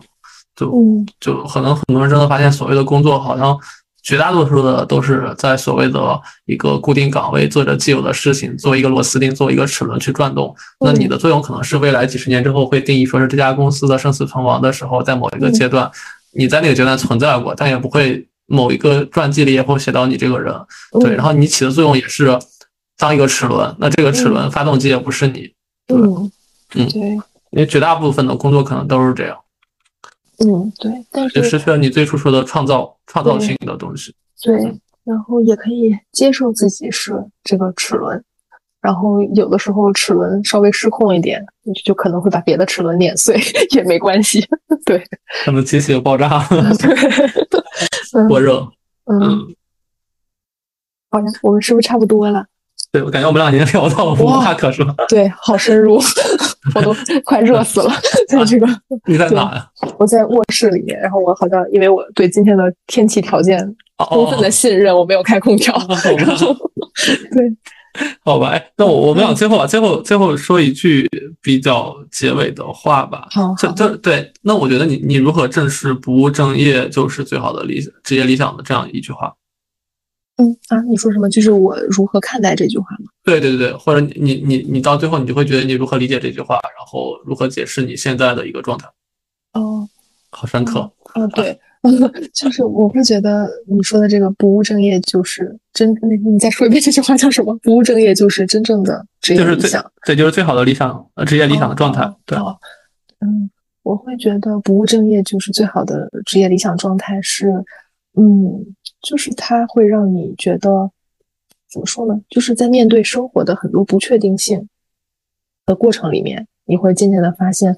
就就可能很多人真的发现，所谓的工作好像绝大多数的都是在所谓的一个固定岗位做着既有的事情，做一个螺丝钉，做一个齿轮去转动。那你的作用可能是未来几十年之后会定义说是这家公司的生死存亡的时候，在某一个阶段，你在那个阶段存在过，但也不会某一个传记里也会写到你这个人。对，然后你起的作用也是当一个齿轮，那这个齿轮发动机也不是你。对嗯，对，因为绝大部分的工作可能都是这样。嗯，对，但是也失去了你最初说的创造创造性的东西。对，然后也可以接受自己是这个齿轮，然后有的时候齿轮稍微失控一点，就可能会把别的齿轮碾碎，也没关系。对，可能机器爆炸，对，过热。嗯，好呀，我们是不是差不多了？对，我感觉我们俩已经聊到无话可说。对，好深入，我都 快热死了，在这个。你在哪呀？我在卧室里面，然后我好像因为我对今天的天气条件充分的信任，我没有开空调。然后，对，好吧，哎，那我我们俩最后啊，最后最后说一句比较结尾的话吧。好，这这对，那我觉得你你如何正视不务正业就是最好的理职业理想的这样一句话。嗯啊，你说什么？就是我如何看待这句话吗？对对对对，或者你你你你到最后你就会觉得你如何理解这句话，然后如何解释你现在的一个状态。哦，好深刻。嗯，对，就是我会觉得你说的这个不务正业就是真，那你再说一遍这句话叫什么？不务正业就是真正的职业理想，对，就是最好的理想呃职业理想的状态。对，嗯，我会觉得不务正业就是最好的职业理想状态是，嗯。就是它会让你觉得，怎么说呢？就是在面对生活的很多不确定性的过程里面，你会渐渐的发现，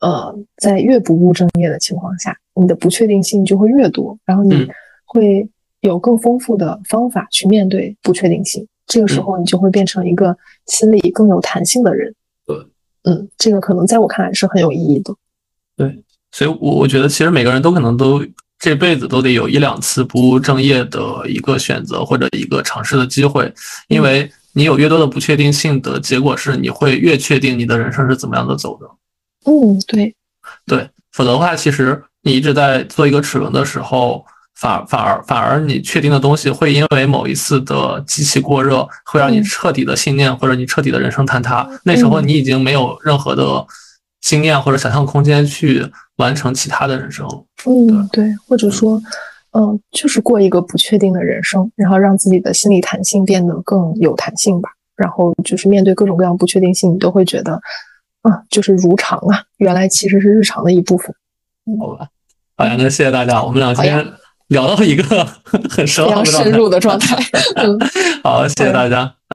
呃，在越不务正业的情况下，你的不确定性就会越多，然后你会有更丰富的方法去面对不确定性。这个时候，你就会变成一个心理更有弹性的人。对，嗯，这个可能在我看来是很有意义的。对，所以，我我觉得其实每个人都可能都。这辈子都得有一两次不务正业的一个选择或者一个尝试的机会，因为你有越多的不确定性的结果是，你会越确定你的人生是怎么样的走的。嗯，对，对，否则的话，其实你一直在做一个齿轮的时候，反反而反而你确定的东西会因为某一次的机器过热，会让你彻底的信念或者你彻底的人生坍塌。那时候你已经没有任何的。经验或者想象空间去完成其他的人生，嗯，对，或者说，嗯，就是过一个不确定的人生，然后让自己的心理弹性变得更有弹性吧。然后就是面对各种各样不确定性，你都会觉得，啊，就是如常啊，原来其实是日常的一部分。好吧，好呀，那谢谢大家，我们俩今天聊到一个 很深、深入的状态。好，谢谢大家。